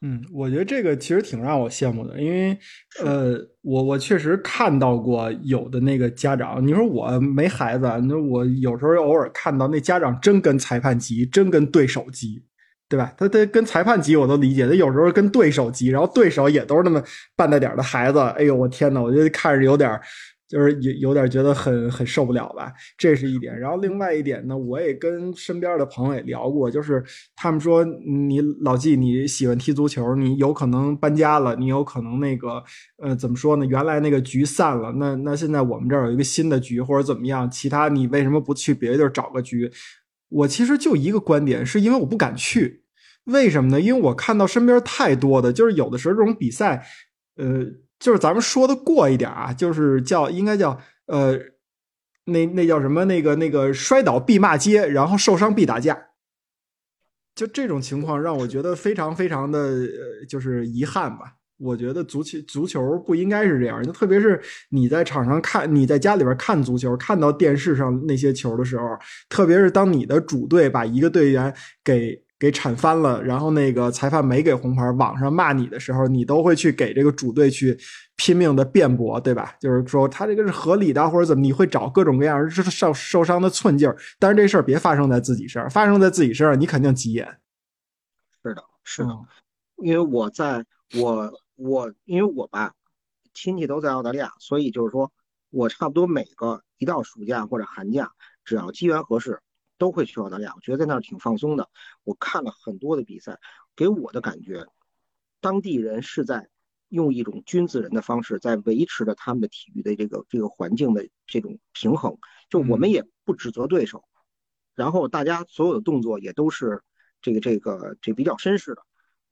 嗯，我觉得这个其实挺让我羡慕的，因为呃，我我确实看到过有的那个家长，你说我没孩子，那我有时候偶尔看到那家长真跟裁判急，真跟对手急，对吧？他他跟裁判急我都理解，他有时候跟对手急，然后对手也都是那么半大点的孩子，哎呦我天呐，我觉得看着有点。就是有有点觉得很很受不了吧，这是一点。然后另外一点呢，我也跟身边的朋友也聊过，就是他们说你老纪你喜欢踢足球，你有可能搬家了，你有可能那个呃怎么说呢？原来那个局散了，那那现在我们这儿有一个新的局或者怎么样？其他你为什么不去别的地儿找个局？我其实就一个观点，是因为我不敢去。为什么呢？因为我看到身边太多的，就是有的时候这种比赛，呃。就是咱们说的过一点啊，就是叫应该叫呃，那那叫什么？那个那个摔倒必骂街，然后受伤必打架。就这种情况让我觉得非常非常的呃，就是遗憾吧。我觉得足球足球不应该是这样，就特别是你在场上看，你在家里边看足球，看到电视上那些球的时候，特别是当你的主队把一个队员给给铲翻了，然后那个裁判没给红牌，网上骂你的时候，你都会去给这个主队去拼命的辩驳，对吧？就是说他这个是合理的，或者怎么，你会找各种各样受受伤的寸劲儿。但是这事儿别发生在自己身上，发生在自己身上，你肯定急眼。是的，是的，因为我在我。我因为我吧，亲戚都在澳大利亚，所以就是说我差不多每个一到暑假或者寒假，只要机缘合适，都会去澳大利亚。我觉得在那儿挺放松的。我看了很多的比赛，给我的感觉，当地人是在用一种君子人的方式，在维持着他们的体育的这个这个环境的这种平衡。就我们也不指责对手，然后大家所有的动作也都是这个这个这比较绅士的。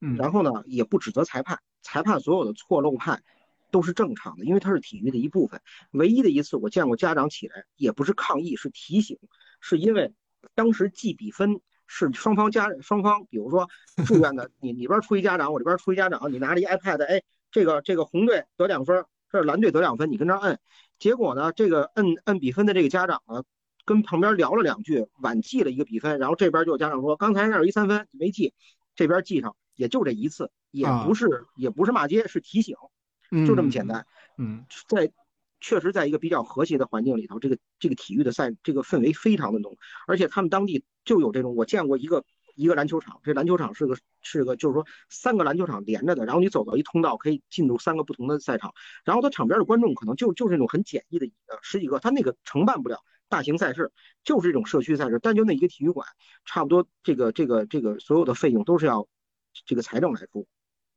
嗯，然后呢，也不指责裁判。裁判所有的错漏判都是正常的，因为它是体育的一部分。唯一的一次我见过家长起来，也不是抗议，是提醒，是因为当时记比分是双方家双方，比如说住院的，<laughs> 你里边出一家长，我这边出一家长，你拿着一 iPad，哎，这个这个红队得两分，这是蓝队得两分，你跟这摁。结果呢，这个摁摁比分的这个家长呢，跟旁边聊了两句，晚记了一个比分，然后这边就有家长说，刚才那有一三分没记，这边记上，也就这一次。也不是，也不是骂街，是提醒，就这么简单。嗯，在确实在一个比较和谐的环境里头，这个这个体育的赛，这个氛围非常的浓。而且他们当地就有这种，我见过一个一个篮球场，这篮球场是个是个，就是说三个篮球场连着的，然后你走到一通道可以进入三个不同的赛场，然后他场边的观众可能就就是那种很简易的呃十几个，他那个承办不了大型赛事，就是这种社区赛事，但就那一个体育馆，差不多这个这个这个所有的费用都是要这个财政来出。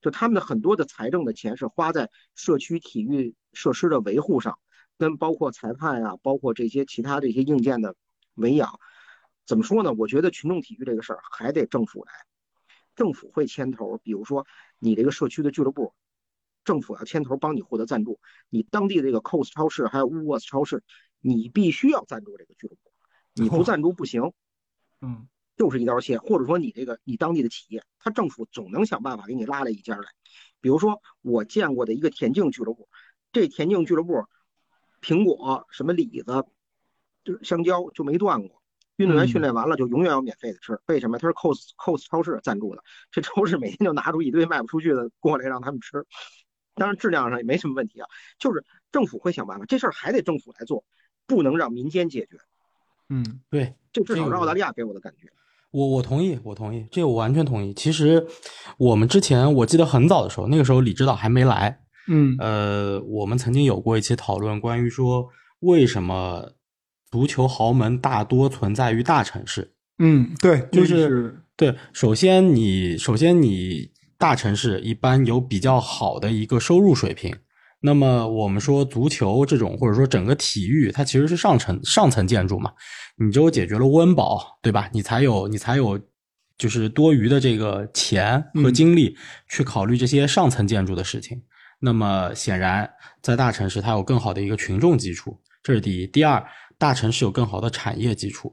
就他们的很多的财政的钱是花在社区体育设施的维护上，跟包括裁判啊，包括这些其他这些硬件的维养。怎么说呢？我觉得群众体育这个事儿还得政府来，政府会牵头。比如说你这个社区的俱乐部，政府要牵头帮你获得赞助。你当地的这个 COS 超市还有 Woolworths 超市，你必须要赞助这个俱乐部，你不赞助不行。嗯。就是一刀切，或者说你这个你当地的企业，他政府总能想办法给你拉来一家来。比如说我见过的一个田径俱乐部，这田径俱乐部，苹果、什么李子、就香蕉就没断过。运动员训练完了就永远要免费的吃，为什么？他是 COS COS 超市赞助的，这超市每天就拿出一堆卖不出去的过来让他们吃。当然质量上也没什么问题啊，就是政府会想办法，这事儿还得政府来做，不能让民间解决。嗯，对，这至少是澳大利亚给我的感觉。我我同意，我同意，这个我完全同意。其实我们之前我记得很早的时候，那个时候李指导还没来，嗯，呃，我们曾经有过一期讨论，关于说为什么足球豪门大多存在于大城市。嗯，对，就是对。首先，你首先你大城市一般有比较好的一个收入水平。那么我们说足球这种，或者说整个体育，它其实是上层上层建筑嘛。你只有解决了温饱，对吧？你才有你才有就是多余的这个钱和精力去考虑这些上层建筑的事情。那么显然，在大城市它有更好的一个群众基础，这是第一。第二，大城市有更好的产业基础。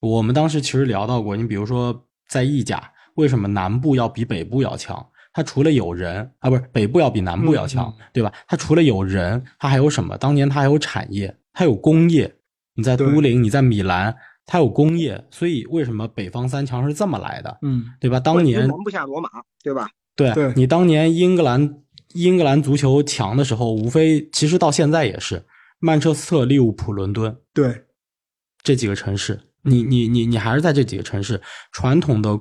我们当时其实聊到过，你比如说在意甲，为什么南部要比北部要强？它除了有人啊，不是北部要比南部要强，对吧？它除了有人，它还有什么？当年它还有产业，它有工业。你在都灵，你在米兰，它有工业，所以为什么北方三强是这么来的？嗯，对吧？当年容不下罗马，对吧？对，你当年英格兰英格兰足球强的时候，无非其实到现在也是曼彻斯特、利物浦、伦敦，对这几个城市，你你你你还是在这几个城市传统的。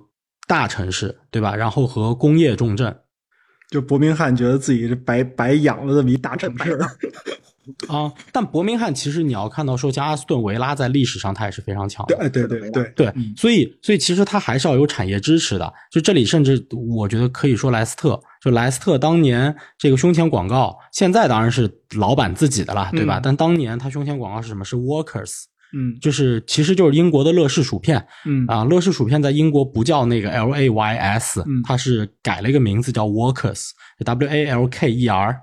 大城市对吧？然后和工业重镇，就伯明翰觉得自己是白白养了这么一大城市 <laughs> 啊。但伯明翰其实你要看到说，像阿斯顿维拉在历史上它也是非常强的。对对对对对，所以所以其实它还是要有产业支持的。就这里甚至我觉得可以说莱斯特，就莱斯特当年这个胸前广告，现在当然是老板自己的了，对吧？但当年他胸前广告是什么？是 Workers。嗯，就是其实就是英国的乐事薯片，嗯。啊，乐事薯片在英国不叫那个 L A Y S，嗯，它是改了一个名字叫 Workers，W A L K E R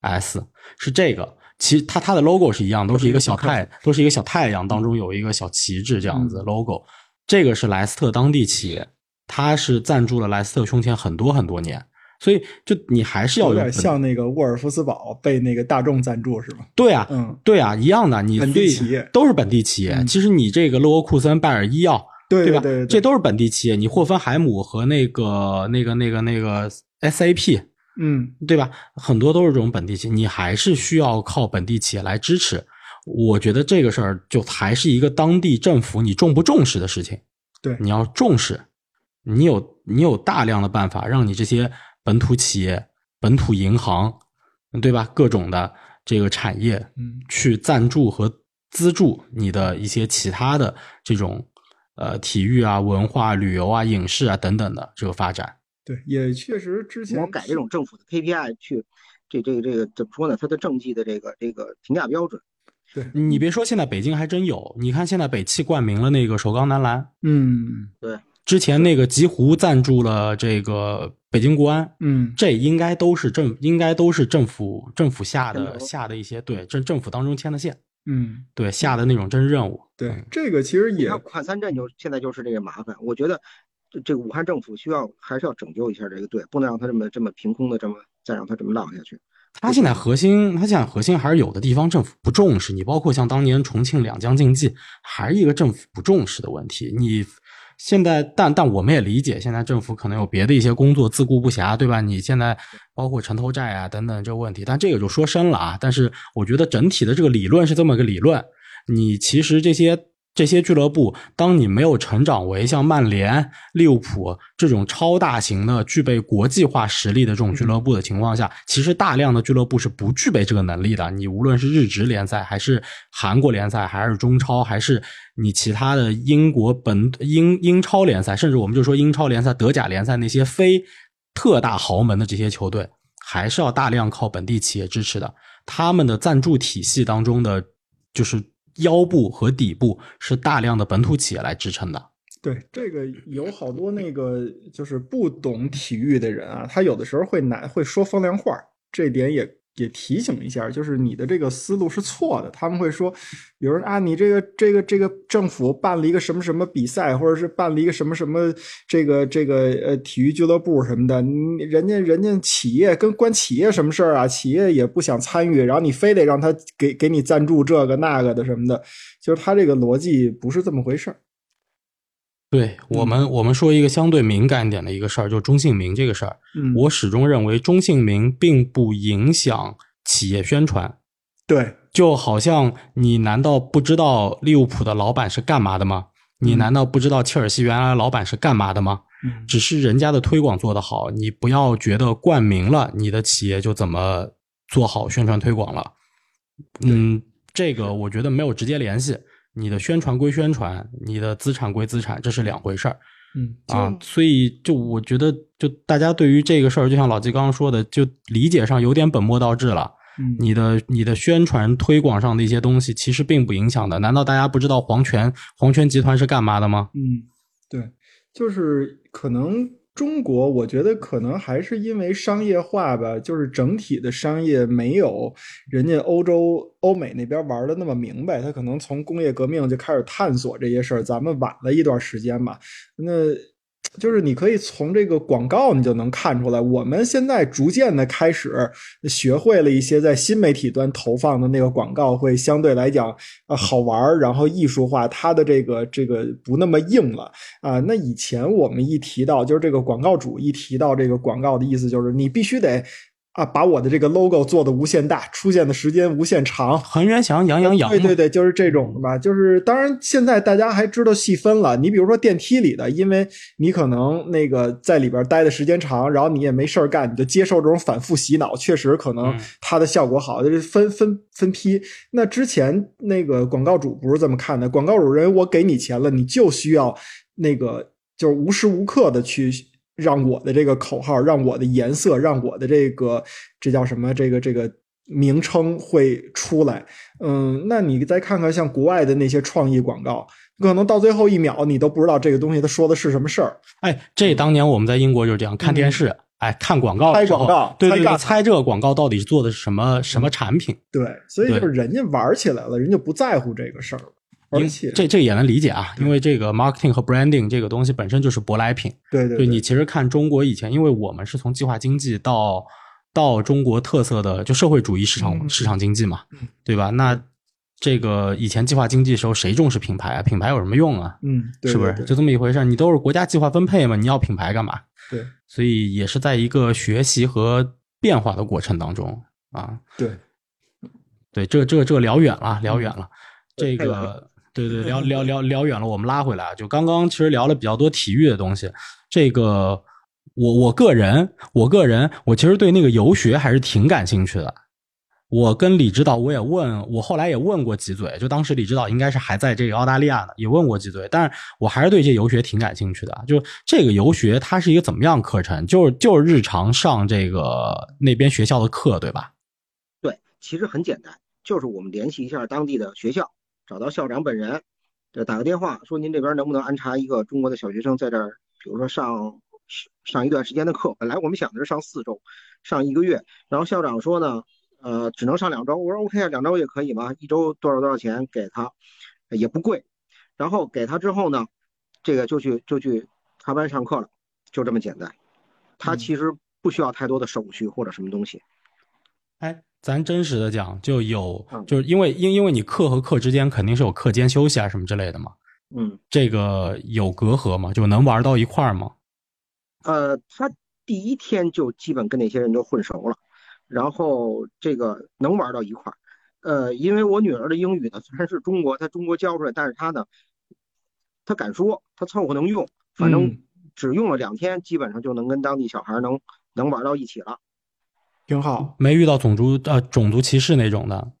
S，是这个，其它它的 logo 是一样，都是一个小太，都是一个小太阳当中有一个小旗帜这样子 logo，这个是莱斯特当地企业。它是赞助了莱斯特胸前很多很多年，所以就你还是要有点像那个沃尔夫斯堡被那个大众赞助是吗？对啊，嗯，对啊，一样的，你本地企业都是本地企业。嗯其实你这个勒沃库森、拜耳医药，吧？对对对，这都是本地企业。你霍芬海姆和那个、那个、那个、那个 SAP，嗯对吧？很多都是这种本地企业，你还是需要靠本地企业来支持。我觉得这个事儿就还是一个当地政府你重不重视的事情。对你要重视，你有你有大量的办法让你这些本土企业、本土银行，对吧？各种的这个产业嗯去赞助和资助你的一些其他的这种呃体育啊、文化、旅游啊、影视啊等等的这个发展。对，也确实之前我改这种政府的 KPI 去，这这个这个怎么说呢？它的政绩的这个这个评价标准。对，你别说，现在北京还真有。你看，现在北汽冠名了那个首钢男篮，嗯之前那个极狐赞助了这个北京国安，嗯这应该都是政，应该都是政府政府下的下的一些对政政府当中牵的线，嗯，对下的那种真任务。对嗯，这个其实也你看武汉三镇就现在就是这个麻烦，我觉得这这个武汉政府需要还是要拯救一下这个队，不能让他这么这么凭空的这么再让他这么浪下去。他现在核心，他现在核心还是有的地方政府不重视你，包括像当年重庆两江竞技，还是一个政府不重视的问题。你现在，但但我们也理解，现在政府可能有别的一些工作自顾不暇，对吧？你现在包括城投债啊等等这个问题，但这个就说深了啊。但是我觉得整体的这个理论是这么个理论，你其实这些。这些俱乐部，当你没有成长为像曼联、利物浦这种超大型的、具备国际化实力的这种俱乐部的情况下，其实大量的俱乐部是不具备这个能力的。你无论是日职联赛，还是韩国联赛，还是中超，还是你其他的英国本英英超联赛，甚至我们就说英超联赛、德甲联赛那些非特大豪门的这些球队，还是要大量靠本地企业支持的。他们的赞助体系当中的，就是。腰部和底部是大量的本土企业来支撑的。对，这个有好多那个就是不懂体育的人啊，他有的时候会难会说风凉话，这点也也提醒一下，就是你的这个思路是错的。他们会说，比如啊，你这个这个这个政府办了一个什么什么比赛，或者是办了一个什么什么这个这个呃体育俱乐部什么的，人家人家企业跟关企业什么事儿啊？企业也不想参与，然后你非得让他给给你赞助这个那个的什么的，就是他这个逻辑不是这么回事儿。对我们，我们说一个相对敏感点的一个事儿，就是中性名这个事儿。嗯，我始终认为中性名并不影响企业宣传。对，就好像你难道不知道利物浦的老板是干嘛的吗？你难道不知道切尔西原来老板是干嘛的吗？嗯只是人家的推广做得好，你不要觉得冠名了，你的企业就怎么做好宣传推广了。嗯，这个我觉得没有直接联系。你的宣传归宣传，你的资产归资产，这是两回事儿嗯啊。所以，就我觉得，就大家对于这个事儿，就像老季刚刚说的，就理解上有点本末倒置了。嗯，你的你的宣传推广上的一些东西，其实并不影响的。难道大家不知道黄泉黄泉集团是干嘛的吗？嗯，对，就是可能中国，我觉得可能还是因为商业化吧，就是整体的商业没有人家欧洲、欧美那边玩的那么明白。他可能从工业革命就开始探索这些事儿，咱们晚了一段时间吧。那就是你可以从这个广告，你就能看出来，我们现在逐渐的开始学会了一些在新媒体端投放的那个广告，会相对来讲呃好玩，然后艺术化，它的这个这个不那么硬了啊。那以前我们一提到，就是这个广告主一提到这个广告的意思，就是你必须得。啊，把我的这个 logo 做的无限大，出现的时间无限长，恒源祥羊羊羊，对对对，就是这种的吧。就是当然，现在大家还知道细分了。你比如说电梯里的，因为你可能那个在里边待的时间长，然后你也没事儿干，你就接受这种反复洗脑，确实可能它的效果好。就是分分分批。那之前那个广告主不是这么看的，广告主认为我给你钱了，你就需要那个就是无时无刻的去。让我的这个口号，让我的颜色，让我的这个这叫什么？这个这个名称会出来。嗯，那你再看看像国外的那些创意广告，可能到最后一秒你都不知道这个东西它说的是什么事儿。哎，这当年我们在英国就是这样看电视，哎，看广告，猜广告，对对对，猜这个广告到底做的是什么什么产品？对，所以就是人家玩起来了，人家不在乎这个事儿了。因而且这这也能理解啊，因为这个 marketing 和 branding 这个东西本身就是舶来品。对对就你其实看中国以前，因为我们是从计划经济到到中国特色的就社会主义市场、嗯市场经济嘛嗯，对吧？那这个以前计划经济的时候，谁重视品牌啊？品牌有什么用啊？嗯，对是不是就这么一回事儿？你都是国家计划分配嘛，你要品牌干嘛？对所以也是在一个学习和变化的过程当中啊。对对，这这这聊远了，聊远了。这个，对对，聊聊聊聊远了，我们拉回来啊。就刚刚其实聊了比较多体育的东西。这个，我我个人，我个人，我其实对那个游学还是挺感兴趣的。我跟李指导，我也问，我后来也问过几嘴，就当时李指导应该是还在这个澳大利亚呢，也问过几嘴，但是我还是对这游学挺感兴趣的。就这个游学，它是一个怎么样课程？就是就是日常上这个那边学校的课，对吧？对，其实很简单，就是我们联系一下当地的学校，找到校长本人，呃，打个电话说您这边能不能安插一个中国的小学生在这儿，比如说上上一段时间的课。本来我们想的是上四周，上一个月，然后校长说呢，呃，只能上两周。我说 OK 啊，两周也可以嘛，一周多少多少钱给他，也不贵。然后给他之后呢，这个就去就去插班上课了，就这么简单。他嗯其实不需要太多的手续或者什么东西。哎，咱真实的讲，就有嗯就是因为因因为你课和课之间肯定是有课间休息啊什么之类的嘛，嗯。这个有隔阂吗？就能玩到一块儿吗？呃，他第一天就基本跟那些人都混熟了，然后这个能玩到一块儿。呃，因为我女儿的英语呢，虽然是中国，她中国教出来，但是她呢，她敢说，她凑合能用，反正嗯只用了两天，基本上就能跟当地小孩能能玩到一起了。挺好。没遇到种族呃种族歧视那种的，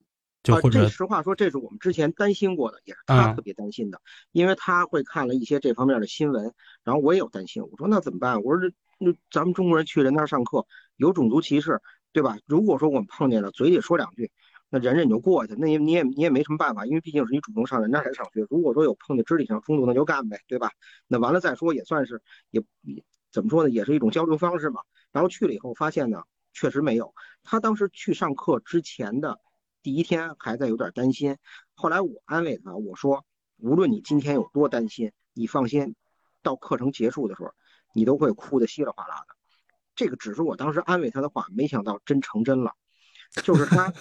就啊，或者这实话说，这是我们之前担心过的，也是他嗯特别担心的，因为他会看了一些这方面的新闻，然后我也有担心，我说那怎么办？我说这那咱们中国人去人那儿上课有种族歧视，对吧？如果说我们碰见了，嘴里说两句，那忍忍就过去，那也你也你也没什么办法，因为毕竟是你主动上人那儿来上学。如果说有碰见肢体上冲突，那就干呗，对吧？那完了再说，也算是也也怎么说呢，也是一种交流方式嘛。然后去了以后发现呢，确实没有。他当时去上课之前的第一天还在有点担心，后来我安慰他，我说无论你今天有多担心，你放心，到课程结束的时候，你都会哭得稀里哗啦的。这个只是我当时安慰他的话，没想到真成真了。就是他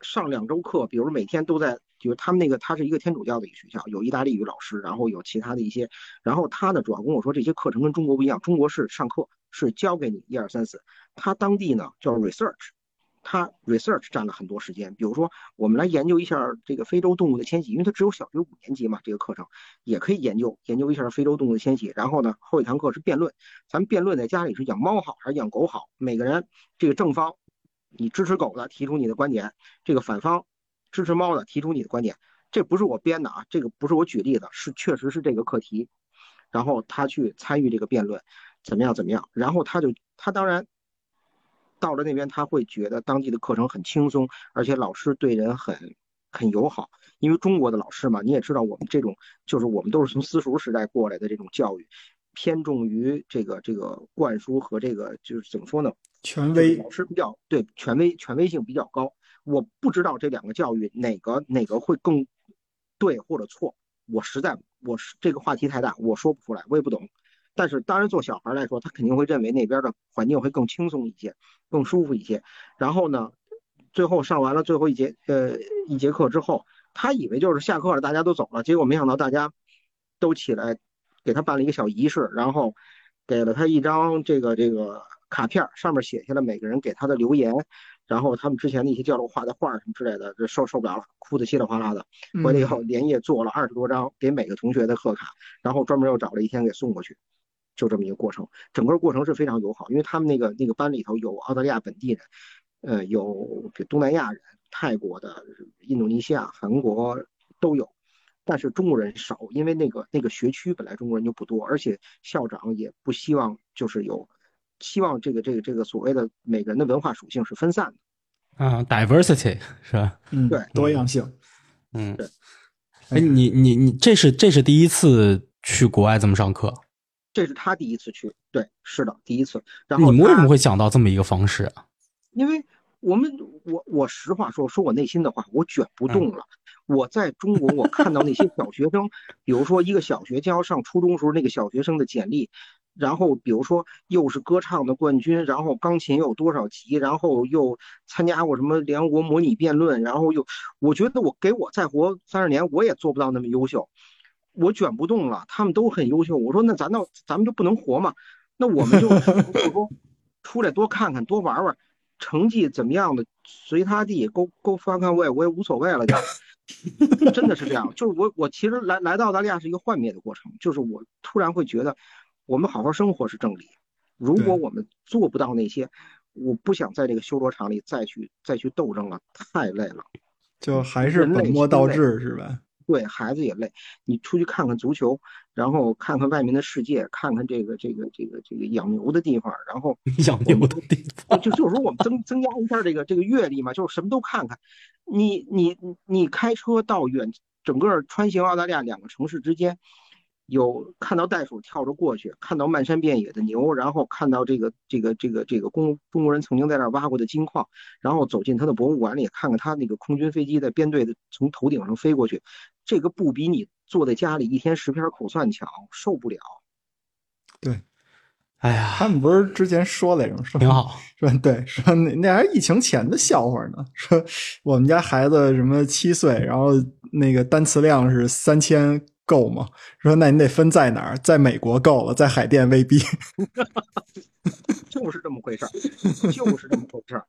上两周课，比如每天都在，就是他们那个他是一个天主教的一个学校，有意大利语老师，然后有其他的一些，然后他呢主要跟我说这些课程跟中国不一样，中国是上课是教给你一二三四，他当地呢叫 research，他 research 占了很多时间，比如说我们来研究一下这个非洲动物的迁徙，因为他只有小学五年级嘛，这个课程也可以研究研究一下非洲动物的迁徙。然后呢，后一堂课是辩论，咱们辩论在家里是养猫好还是养狗好，每个人这个正方，你支持狗的提出你的观点，这个反方支持猫的提出你的观点。这不是我编的啊，这个不是我举例的，是确实是这个课题。然后他去参与这个辩论，怎么样怎么样？然后他就他当然到了那边，他会觉得当地的课程很轻松，而且老师对人很很友好。因为中国的老师嘛，你也知道，我们这种就是我们都是从私塾时代过来的这种教育，偏重于这个这个灌输和这个就是怎么说呢？权威老师比较对权威权威性比较高。我不知道这两个教育哪个哪个会更对或者错，我实在我是这个话题太大，我说不出来，我也不懂。但是当然，做小孩来说，他肯定会认为那边的环境会更轻松一些，更舒服一些。然后呢，最后上完了最后一节呃一节课之后，他以为就是下课了，大家都走了，结果没想到大家都起来给他办了一个小仪式，然后给了他一张这个这个卡片，上面写下了每个人给他的留言，然后他们之前的一些教授画的画什么之类的，这受受不了了，哭得稀里哗啦的。回来以后连夜做了二十多张给每个同学的贺卡，然后专门又找了一天给送过去。就这么一个过程，整个过程是非常友好，因为他们那个那个班里头有澳大利亚本地人，呃，有东南亚人、泰国的、印度尼西亚、韩国都有，但是中国人少，因为那个那个学区本来中国人就不多，而且校长也不希望就是有，希望这个这个这个所谓的每个人的文化属性是分散的。啊，diversity 是吧？嗯，对多样性。嗯对，哎，你你你，这是这是第一次去国外这么上课，这是他第一次去，对，是的，第一次。然后你们为什么会想到这么一个方式啊？因为我们我我实话说说我内心的话，我卷不动了。我在中国，我看到那些小学生，比如说一个小学将要上初中时候，那个小学生的简历，然后比如说又是歌唱的冠军，然后钢琴有多少级，然后又参加过什么联合国模拟辩论，然后又，我觉得我给我再活三十年，我也做不到那么优秀，我卷不动了。他们都很优秀，我说那咱那咱们就不能活吗？那我们就说出来多看看，多玩玩。成绩怎么样的随他地，go go fuck away，我也无所谓了，就 <laughs> 真的是这样。就是我我其实来来到澳大利亚是一个幻灭的过程，就是我突然会觉得，我们好好生活是正理。如果我们做不到那些，我不想在这个修罗场里再去再去斗争了，太累了。就还是本末倒置是吧？对孩子也累，你出去看看足球，然后看看外面的世界，看看这个这个这个这个养牛的地方，然后 <laughs> 养牛的地方，就就是说我们增增加一下这个这个阅历嘛，就是什么都看看。你你你开车到远整个穿行澳大利亚两个城市之间。有看到袋鼠跳着过去，看到漫山遍野的牛，然后看到这个这个这个这个中中国人曾经在那儿挖过的金矿，然后走进他的博物馆里，看看他那个空军飞机在编队的从头顶上飞过去，这个不比你坐在家里一天十篇口算强，受不了。对，哎呀，他们不是之前说来着，说挺好，说对，说那那还是疫情前的笑话呢，<laughs> 说我们家孩子什么七岁，然后那个单词量是三千。够吗？说那你得分在哪儿，在美国够了，在海淀未必。<laughs> 就是这么回事儿，就是这么回事儿。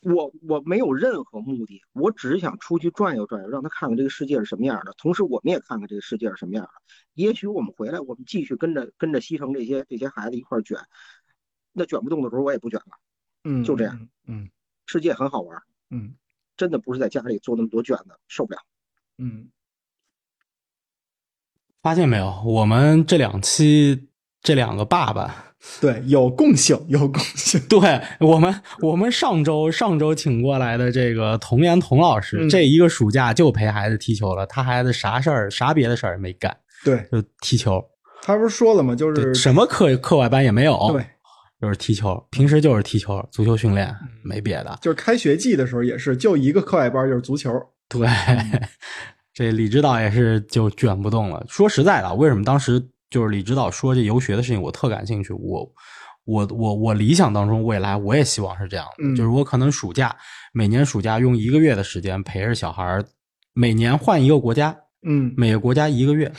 我我没有任何目的，我只是想出去转悠转悠，让他看看这个世界是什么样的，同时我们也看看这个世界是什么样的。也许我们回来，我们继续跟着跟着西城这些这些孩子一块卷，那卷不动的时候我也不卷了。嗯，就这样。嗯，世界很好玩。嗯，真的不是在家里做那么多卷子，受不了。嗯。发现没有，我们这两期这两个爸爸，对，有共性，有共性。<laughs> 对我们，我们上周上周请过来的这个童言童老师，这一个暑假就陪孩子踢球了，他孩子啥事儿啥别的事儿也没干，对，就踢球。他不是说了吗？就是什么课课外班也没有，对，就是踢球，平时就是踢球，足球训练，没别的。就是开学季的时候也是，就一个课外班，就是足球。对。<laughs> 这李指导也是就卷不动了。说实在的，为什么当时就是李指导说这游学的事情，我特感兴趣。我我我我理想当中未来我也希望是这样的，就是我可能暑假每年暑假用一个月的时间陪着小孩儿每年换一个国家，嗯，每个国家一个月，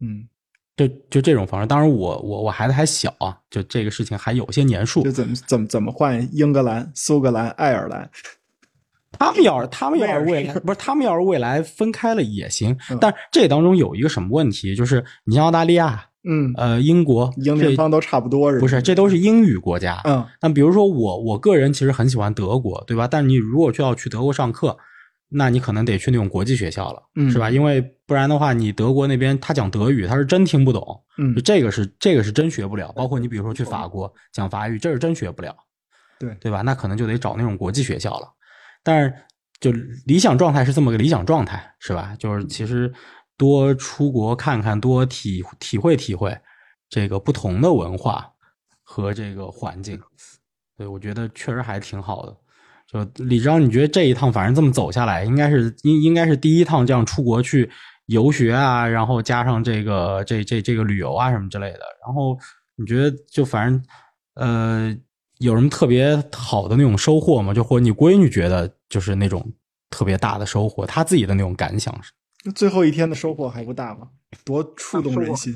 嗯，就就这种方式。当然，我我我孩子还小啊，就这个事情还有些年数。就怎么怎么怎么换英格兰、苏格兰、爱尔兰。他们要是他们要 <laughs> 是未来不是他们要是未来分开了也行，但这当中有一个什么问题，就是你像澳大利亚，嗯，呃，英国、英联邦都差不多，是不是？这都是英语国家，嗯。那比如说我，我个人其实很喜欢德国，对吧？但你如果就要去德国上课，那你可能得去那种国际学校了，嗯，是吧？因为不然的话，你德国那边他讲德语，他是真听不懂，嗯，这个是这个是真学不了。包括你比如说去法国讲法语，这是真学不了，对对吧？那可能就得找那种国际学校了，但是。就理想状态是这么个理想状态，是吧？就是其实多出国看看，多体体会体会这个不同的文化和这个环境，对我觉得确实还挺好的。就李章，你觉得这一趟反正这么走下来，应该是应应该是第一趟这样出国去游学啊，然后加上这个这这这个旅游啊什么之类的。然后你觉得就反正呃。有什么特别好的那种收获吗？就或者你闺女觉得就是那种特别大的收获，她自己的那种感想是？最后一天的收获还不大吗？多触动人心！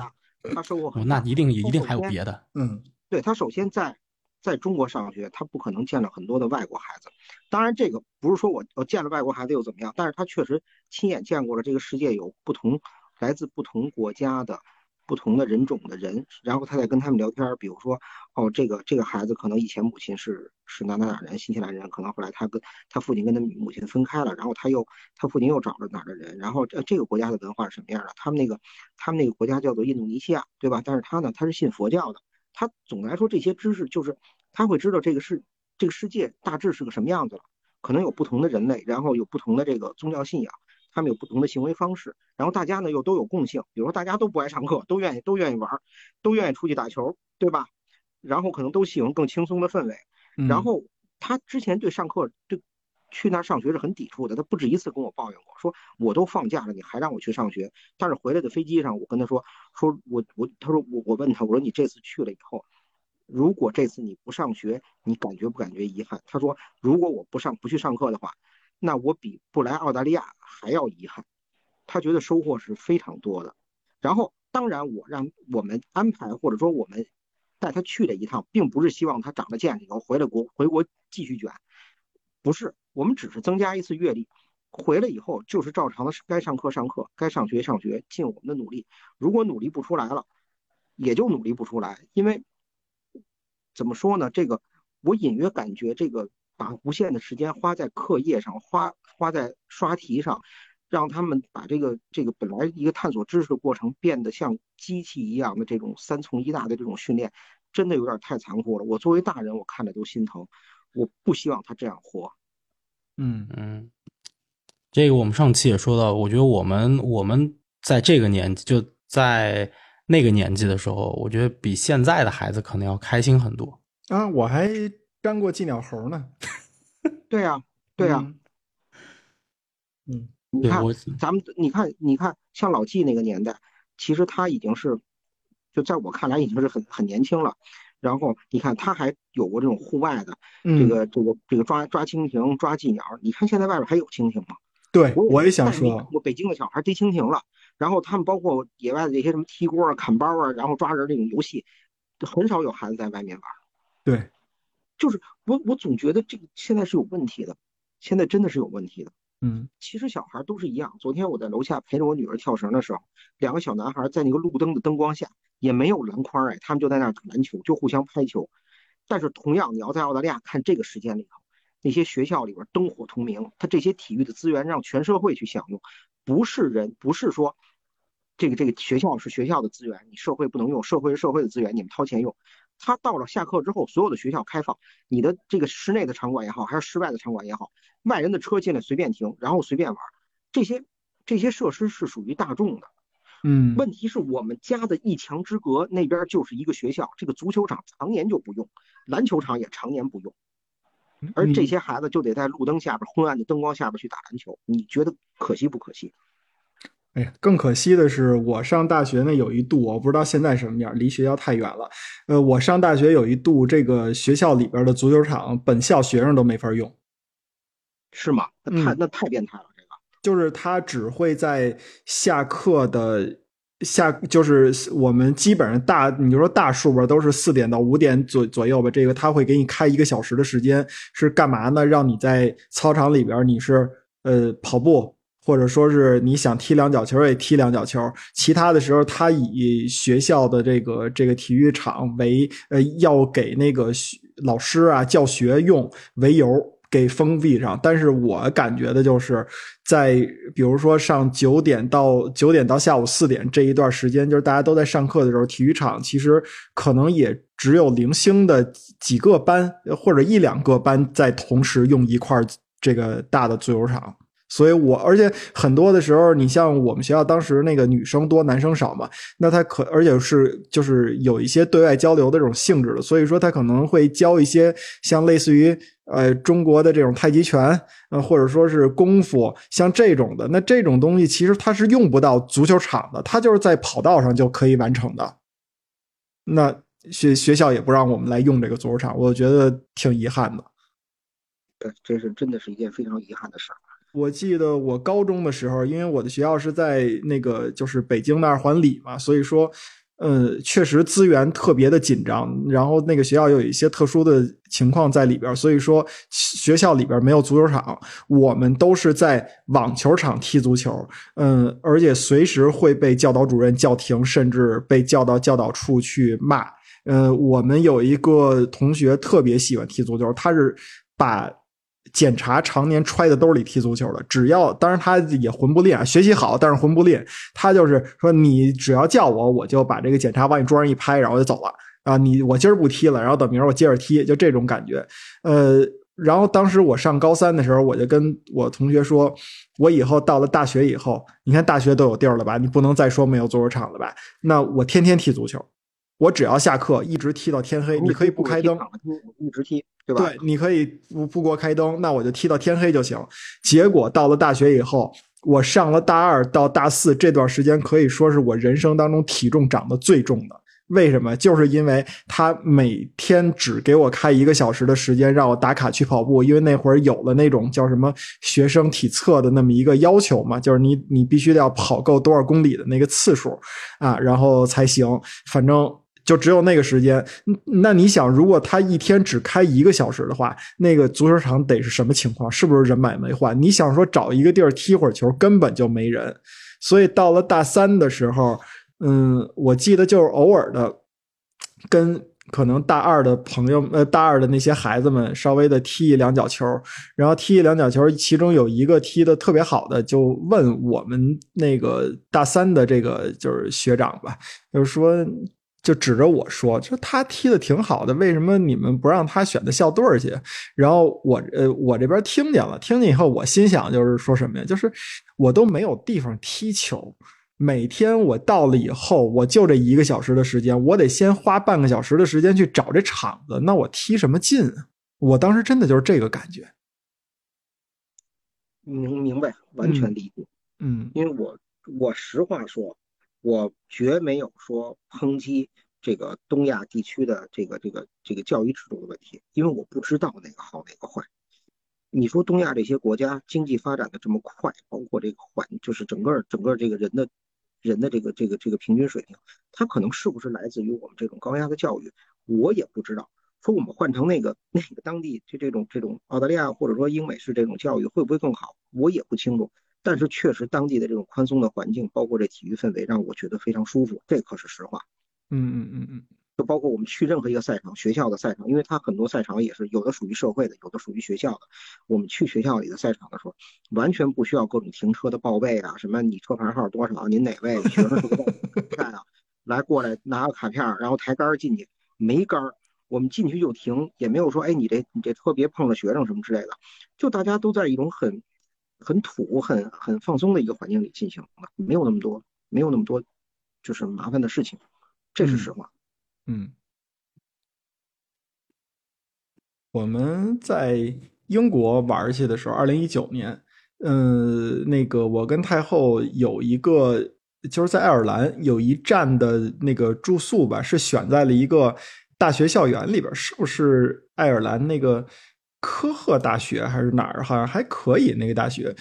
他收获很大那一定一定还有别的。嗯，对他首先在在中国上学，他不可能见了很多的外国孩子。当然，这个不是说我我见了外国孩子又怎么样，但是他确实亲眼见过了这个世界有不同来自不同国家的。不同的人种的人，然后他在跟他们聊天，比如说，哦，这个这个孩子可能以前母亲是是哪哪哪人，新西兰人，可能后来他跟他父亲跟他母亲分开了，然后他又他父亲又找了哪儿的人，然后这这个国家的文化是什么样的？他们那个他们那个国家叫做印度尼西亚，对吧？但是他呢，他是信佛教的，他总的来说这些知识就是他会知道这个世这个世界大致是个什么样子了，可能有不同的人类，然后有不同的这个宗教信仰。他们有不同的行为方式，然后大家呢又都有共性，比如说大家都不爱上课，都愿意都愿意玩，都愿意出去打球，对吧？然后可能都喜欢更轻松的氛围。然后他之前对上课对去那儿上学是很抵触的，他不止一次跟我抱怨过，说我都放假了，你还让我去上学。但是回来的飞机上，我跟他说，说我我他说我我问他，我说你这次去了以后，如果这次你不上学，你感觉不感觉遗憾？他说如果我不上不去上课的话，那我比不来澳大利亚还要遗憾。他觉得收获是非常多的。然后当然我让我们安排或者说我们带他去了一趟，并不是希望他长了见识以后回了国回国继续卷，不是。我们只是增加一次阅历，回来以后就是照常的该上课上课，该上学上学，尽我们的努力。如果努力不出来了，也就努力不出来。因为怎么说呢？这个我隐约感觉，这个把无限的时间花在课业上，花花在刷题上，让他们把这个这个本来一个探索知识的过程变得像机器一样的这种三从一大的这种训练，真的有点太残酷了。我作为大人，我看着都心疼。我不希望他这样活。嗯嗯，这个我们上期也说到，我觉得我们我们在这个年纪，就在那个年纪的时候，我觉得比现在的孩子可能要开心很多啊！我还粘过寄鸟猴呢。<laughs> 对呀，对呀。嗯，你看，咱们你看，你看，像老纪那个年代，其实他已经是，就在我看来已经是很很年轻了。然后你看，他还有过这种户外的，这个这个这个抓抓蜻蜓、抓寄鸟。你看现在外边还有蜻蜓吗？对，我也想说，我北京的小孩逮蜻蜓了。然后他们包括野外的这些什么踢锅啊、砍包啊，然后抓人这种游戏，很少有孩子在外面玩。对，就是我我总觉得这个现在是有问题的，现在真的是有问题的。嗯，其实小孩都是一样。昨天我在楼下陪着我女儿跳绳的时候，两个小男孩在那个路灯的灯光下，也没有篮筐哎，他们就在那打篮球，就互相拍球。但是同样，你要在澳大利亚看这个时间里头，那些学校里边灯火通明，他这些体育的资源让全社会去享用，不是人，不是说这个这个学校是学校的资源，你社会不能用，社会是社会的资源，你们掏钱用。他到了下课之后，所有的学校开放，你的这个室内的场馆也好，还是室外的场馆也好，外人的车进来随便停，然后随便玩，这些这些设施是属于大众的。嗯，问题是我们家的一墙之隔那边就是一个学校，这个足球场常年就不用，篮球场也常年不用，而这些孩子就得在路灯下边昏暗的灯光下边去打篮球，你觉得可惜不可惜？哎呀，更可惜的是，我上大学那有一度，我不知道现在什么样，离学校太远了。呃，我上大学有一度，这个学校里边的足球场，本校学生都没法用，是吗？那太那太变态了，这个就是他只会在下课的下，就是我们基本上大，你就说大数吧，都是四点到五点左左右吧。这个他会给你开一个小时的时间，是干嘛呢？让你在操场里边，你是呃跑步。或者说是你想踢两脚球也踢两脚球，其他的时候他以学校的这个这个体育场为呃要给那个老师啊教学用为由给封闭上。但是我感觉的就是在比如说上九点到九点到下午四点这一段时间，就是大家都在上课的时候，体育场其实可能也只有零星的几个班或者一两个班在同时用一块这个大的足球场。所以，我而且很多的时候，你像我们学校当时那个女生多，男生少嘛，那他可而且是就是有一些对外交流的这种性质的，所以说他可能会教一些像类似于呃中国的这种太极拳，呃或者说是功夫，像这种的。那这种东西其实它是用不到足球场的，它就是在跑道上就可以完成的。那学学校也不让我们来用这个足球场，我觉得挺遗憾的。对，这是真的是一件非常遗憾的事儿。我记得我高中的时候，因为我的学校是在那个就是北京的二环里嘛，所以说，呃，确实资源特别的紧张。然后那个学校有一些特殊的情况在里边，所以说学校里边没有足球场，我们都是在网球场踢足球。嗯，而且随时会被教导主任叫停，甚至被叫到教导处去骂。呃，我们有一个同学特别喜欢踢足球，他是把。检查常年揣在兜里踢足球的，只要当然他也混不吝，学习好但是混不吝。他就是说，你只要叫我，我就把这个检查往你桌上一拍，然后就走了啊。你我今儿不踢了，然后等明儿我接着踢，就这种感觉。呃，然后当时我上高三的时候，我就跟我同学说，我以后到了大学以后，你看大学都有地儿了吧？你不能再说没有足球场了吧？那我天天踢足球，我只要下课一直踢到天黑，你可以不开灯，一直踢。对吧？你可以不不给我开灯，那我就踢到天黑就行。结果到了大学以后，我上了大二到大四这段时间，可以说是我人生当中体重长得最重的。为什么？就是因为他每天只给我开一个小时的时间，让我打卡去跑步。因为那会儿有了那种叫什么学生体测的那么一个要求嘛，就是你你必须得要跑够多少公里的那个次数啊，然后才行。反正就只有那个时间。那你想，如果他一天只开一个小时的话，那个足球场得是什么情况？是不是人满为患？你想说找一个地儿踢会儿球，根本就没人。所以到了大三的时候。嗯，我记得就是偶尔的，跟可能大二的朋友，呃，大二的那些孩子们稍微的踢一两脚球，然后踢一两脚球，其中有一个踢的特别好的，就问我们那个大三的这个就是学长吧，就是说，就指着我说，就他踢的挺好的，为什么你们不让他选的校队去？然后我，呃，我这边听见了，听见以后，我心想就是说什么呀？就是我都没有地方踢球。每天我到了以后，我就这一个小时的时间，我得先花半个小时的时间去找这场子，那我踢什么劲啊？我当时真的就是这个感觉。明明白，完全理解。嗯，因为我我实话说，我绝没有说抨击这个东亚地区的这个这个这个教育制度的问题，因为我不知道哪个好哪个坏。你说东亚这些国家经济发展的这么快，包括这个环，就是整个整个这个人的。人的这个这个这个平均水平，他可能是不是来自于我们这种高压的教育，我也不知道。说我们换成那个那个当地就这种这种澳大利亚或者说英美式这种教育会不会更好，我也不清楚。但是确实当地的这种宽松的环境，包括这体育氛围，让我觉得非常舒服，这可是实话。嗯嗯嗯嗯。就包括我们去任何一个赛场，学校的赛场，因为它很多赛场也是有的属于社会的，有的属于学校的。我们去学校里的赛场的时候，完全不需要各种停车的报备啊，什么你车牌号多少，您哪位学生是个看啊，来过来拿个卡片，然后抬杆进去，没杆儿，我们进去就停，也没有说，哎，你这你这车别碰着学生什么之类的，就大家都在一种很很土、很很放松的一个环境里进行没有那么多，没有那么多就是麻烦的事情，这是实话。嗯，我们在英国玩去的时候，二零一九年，嗯，那个我跟太后有一个，就是在爱尔兰有一站的那个住宿吧，是选在了一个大学校园里边，是不是爱尔兰那个？科赫大学还是哪儿？好像还可以那个大学，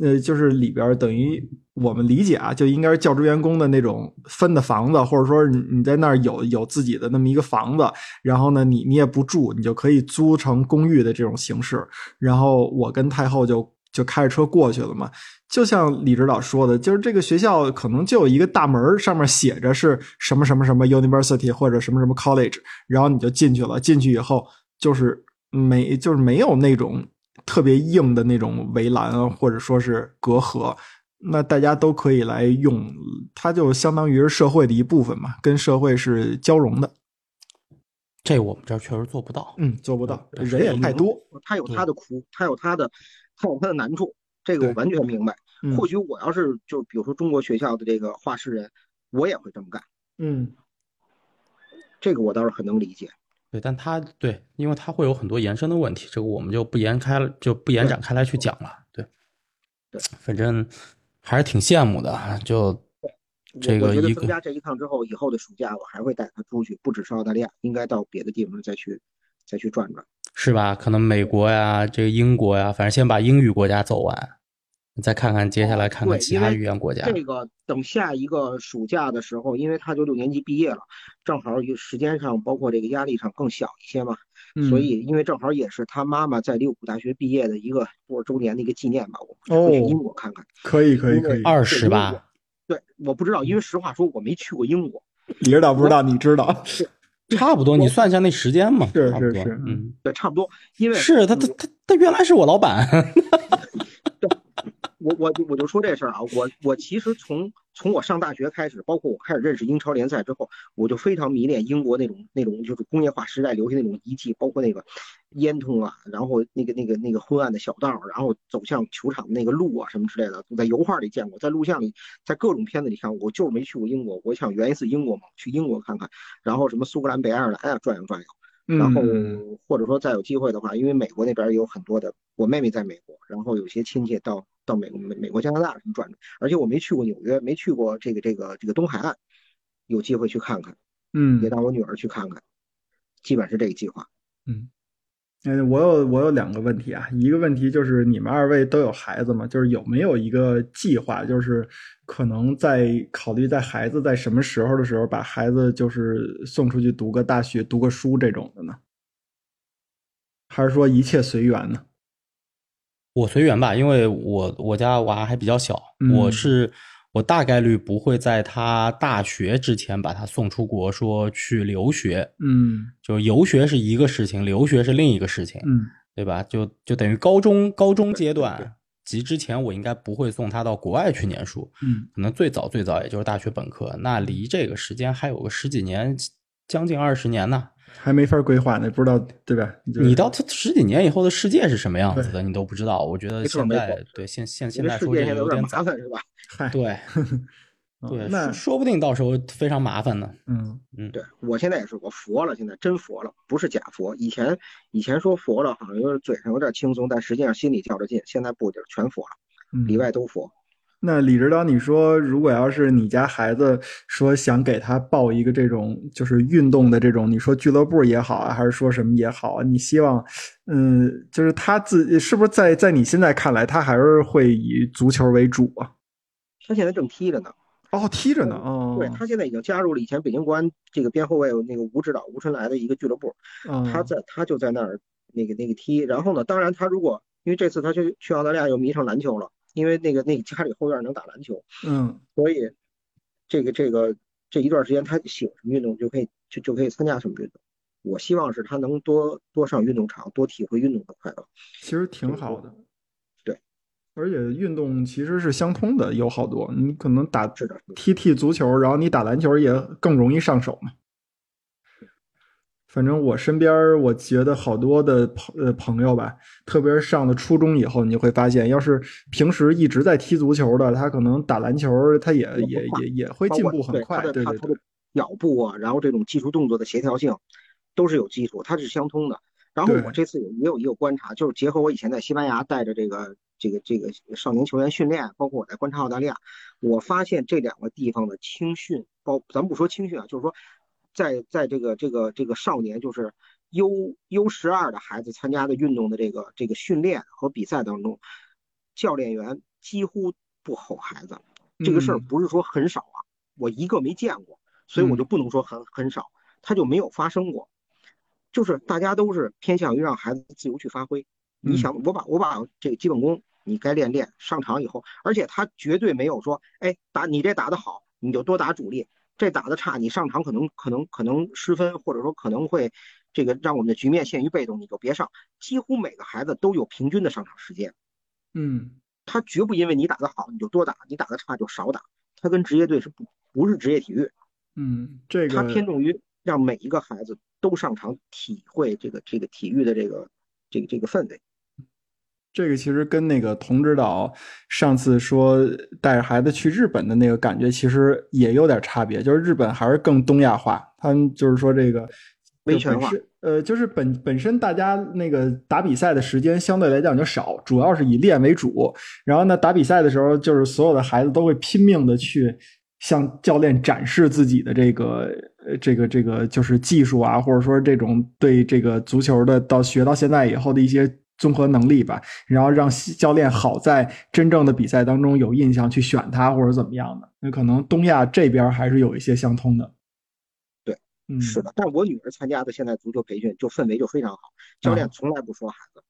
呃，就是里边等于我们理解啊，就应该是教职员工的那种分的房子，或者说你你在那儿有有自己的那么一个房子，然后呢，你你也不住，你就可以租成公寓的这种形式。然后我跟太后就就开着车过去了嘛，就像李指导说的，就是这个学校可能就有一个大门，上面写着是什么什么什么 University 或者什么什么 College，然后你就进去了，进去以后就是。没，就是没有那种特别硬的那种围栏啊，或者说是隔阂，那大家都可以来用，它就相当于是社会的一部分嘛，跟社会是交融的。这我们这儿确实做不到，嗯，做不到，人也太多，他有他的苦，他有他的，他有他的难处，这个我完全明白。或许我要是就比如说中国学校的这个画室人，我也会这么干。嗯，这个我倒是很能理解。对，但他对，因为他会有很多延伸的问题，这个我们就不延开了，就不延展开来去讲了。对，对，反正还是挺羡慕的。就这个一个参加这一趟之后，以后的暑假我还会带他出去，不只是澳大利亚，应该到别的地方再去再去转转，是吧？可能美国呀，这个英国呀，反正先把英语国家走完。再看看接下来看看其他语言国家。这个等下一个暑假的时候，因为他就六年级毕业了，正好时间上包括这个压力上更小一些嘛，所以因为正好也是他妈妈在利物浦大学毕业的一个多少周年的一个纪念吧，我们去英国看看。可以可以可以，二十吧？对，我不知道，因为实话说我没去过英国。你知道不知道，你知道？<laughs> 差不多，你算一下那时间嘛。是是是，嗯，对，差不多。因为是他他他他原来是我老板。<laughs> 我我我就说这事儿啊，我我其实从从我上大学开始，包括我开始认识英超联赛之后，我就非常迷恋英国那种那种就是工业化时代留下那种遗迹，包括那个烟囱啊，然后那个那个那个昏暗的小道，然后走向球场的那个路啊什么之类的，在油画里见过，在录像里，在各种片子里看过，我就是没去过英国，我想圆一次英国梦，去英国看看，然后什么苏格兰、北爱尔兰啊转悠转悠。然后嗯或者说再有机会的话，因为美国那边有很多的，我妹妹在美国，然后有些亲戚到到美美美国加拿大什么转转，而且我没去过纽约，没去过这个这个这个东海岸，有机会去看看，嗯也带我女儿去看看，基本是这个计划。嗯，嗯，我有我有两个问题啊，一个问题就是你们二位都有孩子吗？就是有没有一个计划，就是可能在考虑在孩子在什么时候的时候，把孩子就是送出去读个大学、读个书这种的呢？还是说一切随缘呢？我随缘吧，因为我我家娃还比较小，嗯我是我大概率不会在他大学之前把他送出国，说去留学。嗯就游学是一个事情，留学是另一个事情，嗯对吧？就就等于高中高中阶段及之前，我应该不会送他到国外去念书，嗯可能最早最早也就是大学本科，那离这个时间还有个十几年，将近二十年呢。还没法规划呢，不知道对吧？就是你到他十几年以后的世界是什么样子的，你都不知道。我觉得现在对现现现在说有个有点麻烦，是吧？嗨，对 <laughs> 哦对，那说说不定到时候非常麻烦呢。嗯嗯对我现在也是，我佛了，现在真佛了，不是假佛。以前以前说佛了，好像有点嘴上有点轻松，但实际上心里较着劲。现在不，就是全佛了，嗯，里外都佛。那李指导，你说如果要是你家孩子说想给他报一个这种就是运动的这种，你说俱乐部也好啊，还是说什么也好啊，你希望，嗯，就是他自是不是在在你现在看来，他还是会以足球为主啊？他现在正踢着呢，哦，踢着呢，哦，对他现在已经加入了以前北京国安这个边后卫那个吴指导吴春来的一个俱乐部，嗯他在他就在那儿那个那个踢。然后呢，当然他如果因为这次他去去澳大利亚又迷上篮球了，因为那个那个家里后院能打篮球，嗯所以这个这个这一段时间他喜欢什么运动就可以就就可以参加什么运动。我希望是他能多多上运动场，多体会运动的快乐。其实挺好的。对，而且运动其实是相通的，有好多你可能打踢踢足球，然后你打篮球也更容易上手嘛。反正我身边儿，我觉得好多的朋呃朋友吧，特别是上了初中以后，你就会发现，要是平时一直在踢足球的，他可能打篮球，他也也也也会进步很快。对他的对对对他他的，脚步啊，然后这种技术动作的协调性都是有基础，它是相通的。然后我这次也也有一个观察，就是结合我以前在西班牙带着这个这个这个少年球员训练，包括我在观察澳大利亚，我发现这两个地方的青训，包咱们不说青训啊，就是说在在这个这个这个少年就是 U U 十二的孩子参加的运动的这个这个训练和比赛当中，教练员几乎不吼孩子，这个事儿嗯不是说很少啊，我一个没见过，所以我就不能说很很少，他就没有发生过。就是大家都是偏向于让孩子自由去发挥。你嗯想，我把我把这个基本功你该练练，上场以后，而且他绝对没有说，哎，打你这打得好，你就多打主力；这打的差，你上场可能可能可能失分，或者说可能会这个让我们的局面陷于被动，你就别上。几乎每个孩子都有平均的上场时间，嗯他绝不因为你打得好你就多打，你打得差就少打。他跟职业队是不不是职业体育，嗯，这他偏重于让每一个孩子都上场体会这个这个体育的这个这个这个氛围。这个其实跟那个童指导上次说带着孩子去日本的那个感觉，其实也有点差别。就是日本还是更东亚化，他们就是说这个威权化呃，就是本本身大家那个打比赛的时间相对来讲就少，主要是以练为主。然后呢，打比赛的时候，就是所有的孩子都会拼命的去向教练展示自己的这个呃这个这个就是技术啊，或者说这种对这个足球的到学到现在以后的一些综合能力吧，然后让教练好在真正的比赛当中有印象去选他或者怎么样的。那可能东亚这边还是有一些相通的。对，嗯，是的，但我女儿参加的现在足球培训就氛围就非常好，教练啊从来不说孩子，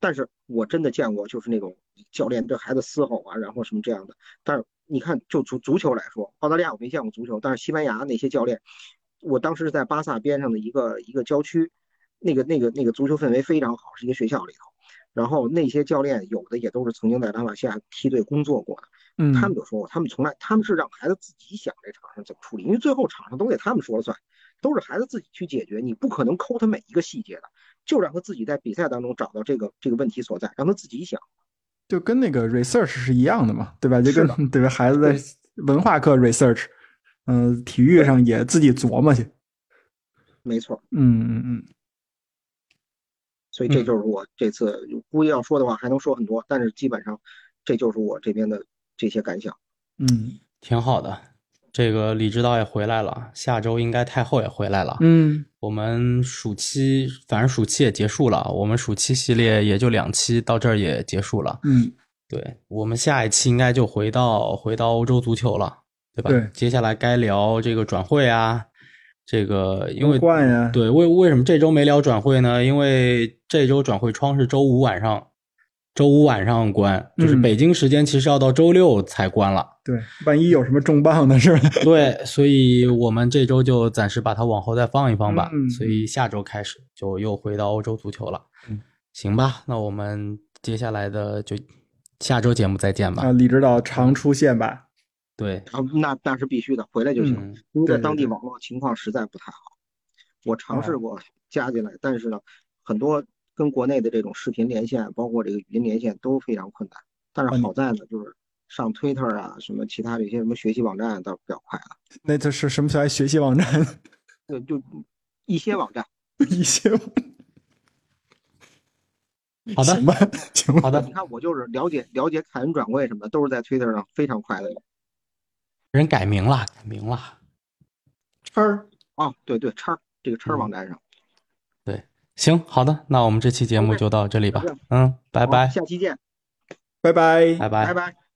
但是我真的见过就是那种教练对孩子嘶吼啊，然后什么这样的。但是你看，就足足球来说，澳大利亚我没见过足球，但是西班牙那些教练，我当时是在巴萨边上的一个一个郊区，那个那个那个足球氛围非常好，是一个学校里头。然后那些教练有的也都是曾经在拉玛西亚梯队工作过的，嗯，他们就说过，他们从来他们是让孩子自己想这场上怎么处理，因为最后场上都得他们说了算，都是孩子自己去解决，你不可能抠他每一个细节的，就让他自己在比赛当中找到这个这个问题所在，让他自己想。就跟那个 research 是一样的嘛，对吧？就是跟的 <laughs> 对吧？孩子在文化课 research，嗯、体育上也自己琢磨去。没错，嗯嗯嗯。所以这就是我这次估计要说的话还能说很多，但是基本上这就是我这边的这些感想。嗯挺好的。这个李指导也回来了，下周应该太后也回来了。嗯我们暑期反正暑期也结束了，我们暑期系列也就两期，到这儿也结束了。嗯，对我们下一期应该就回到回到欧洲足球了，对吧？对接下来该聊这个转会啊，这个因为对为为什么这周没聊转会呢？因为这周转会窗是周五晚上，周五晚上关，就是嗯北京时间其实要到周六才关了。对，万一有什么重磅的是吧？对，所以我们这周就暂时把它往后再放一放吧。嗯所以下周开始就又回到欧洲足球了。嗯，行吧，那我们接下来的就下周节目再见吧。啊，李指导常出现吧？对，啊，那那是必须的，回来就行。嗯，因为在当地网络情况实在不太好，我尝试哦过加进来，但是呢，很多跟国内的这种视频连线，包括这个语音连线都非常困难。但是好在呢，就是上 Twitter 啊，什么其他的一些什么学习网站倒是比较快了。那这是什么叫学习网站？对，就一些网站，<laughs> 一些网好的行吧，行吧。好的你，看我就是了解了解凯恩转会什么的，都是在 Twitter 上非常快的。人改名了，改名了。叉儿，啊，对对，叉儿这个叉儿嗯网站上，行，好的，那我们这期节目就到这里吧。嗯，拜拜，下期见，拜拜。拜拜拜。拜。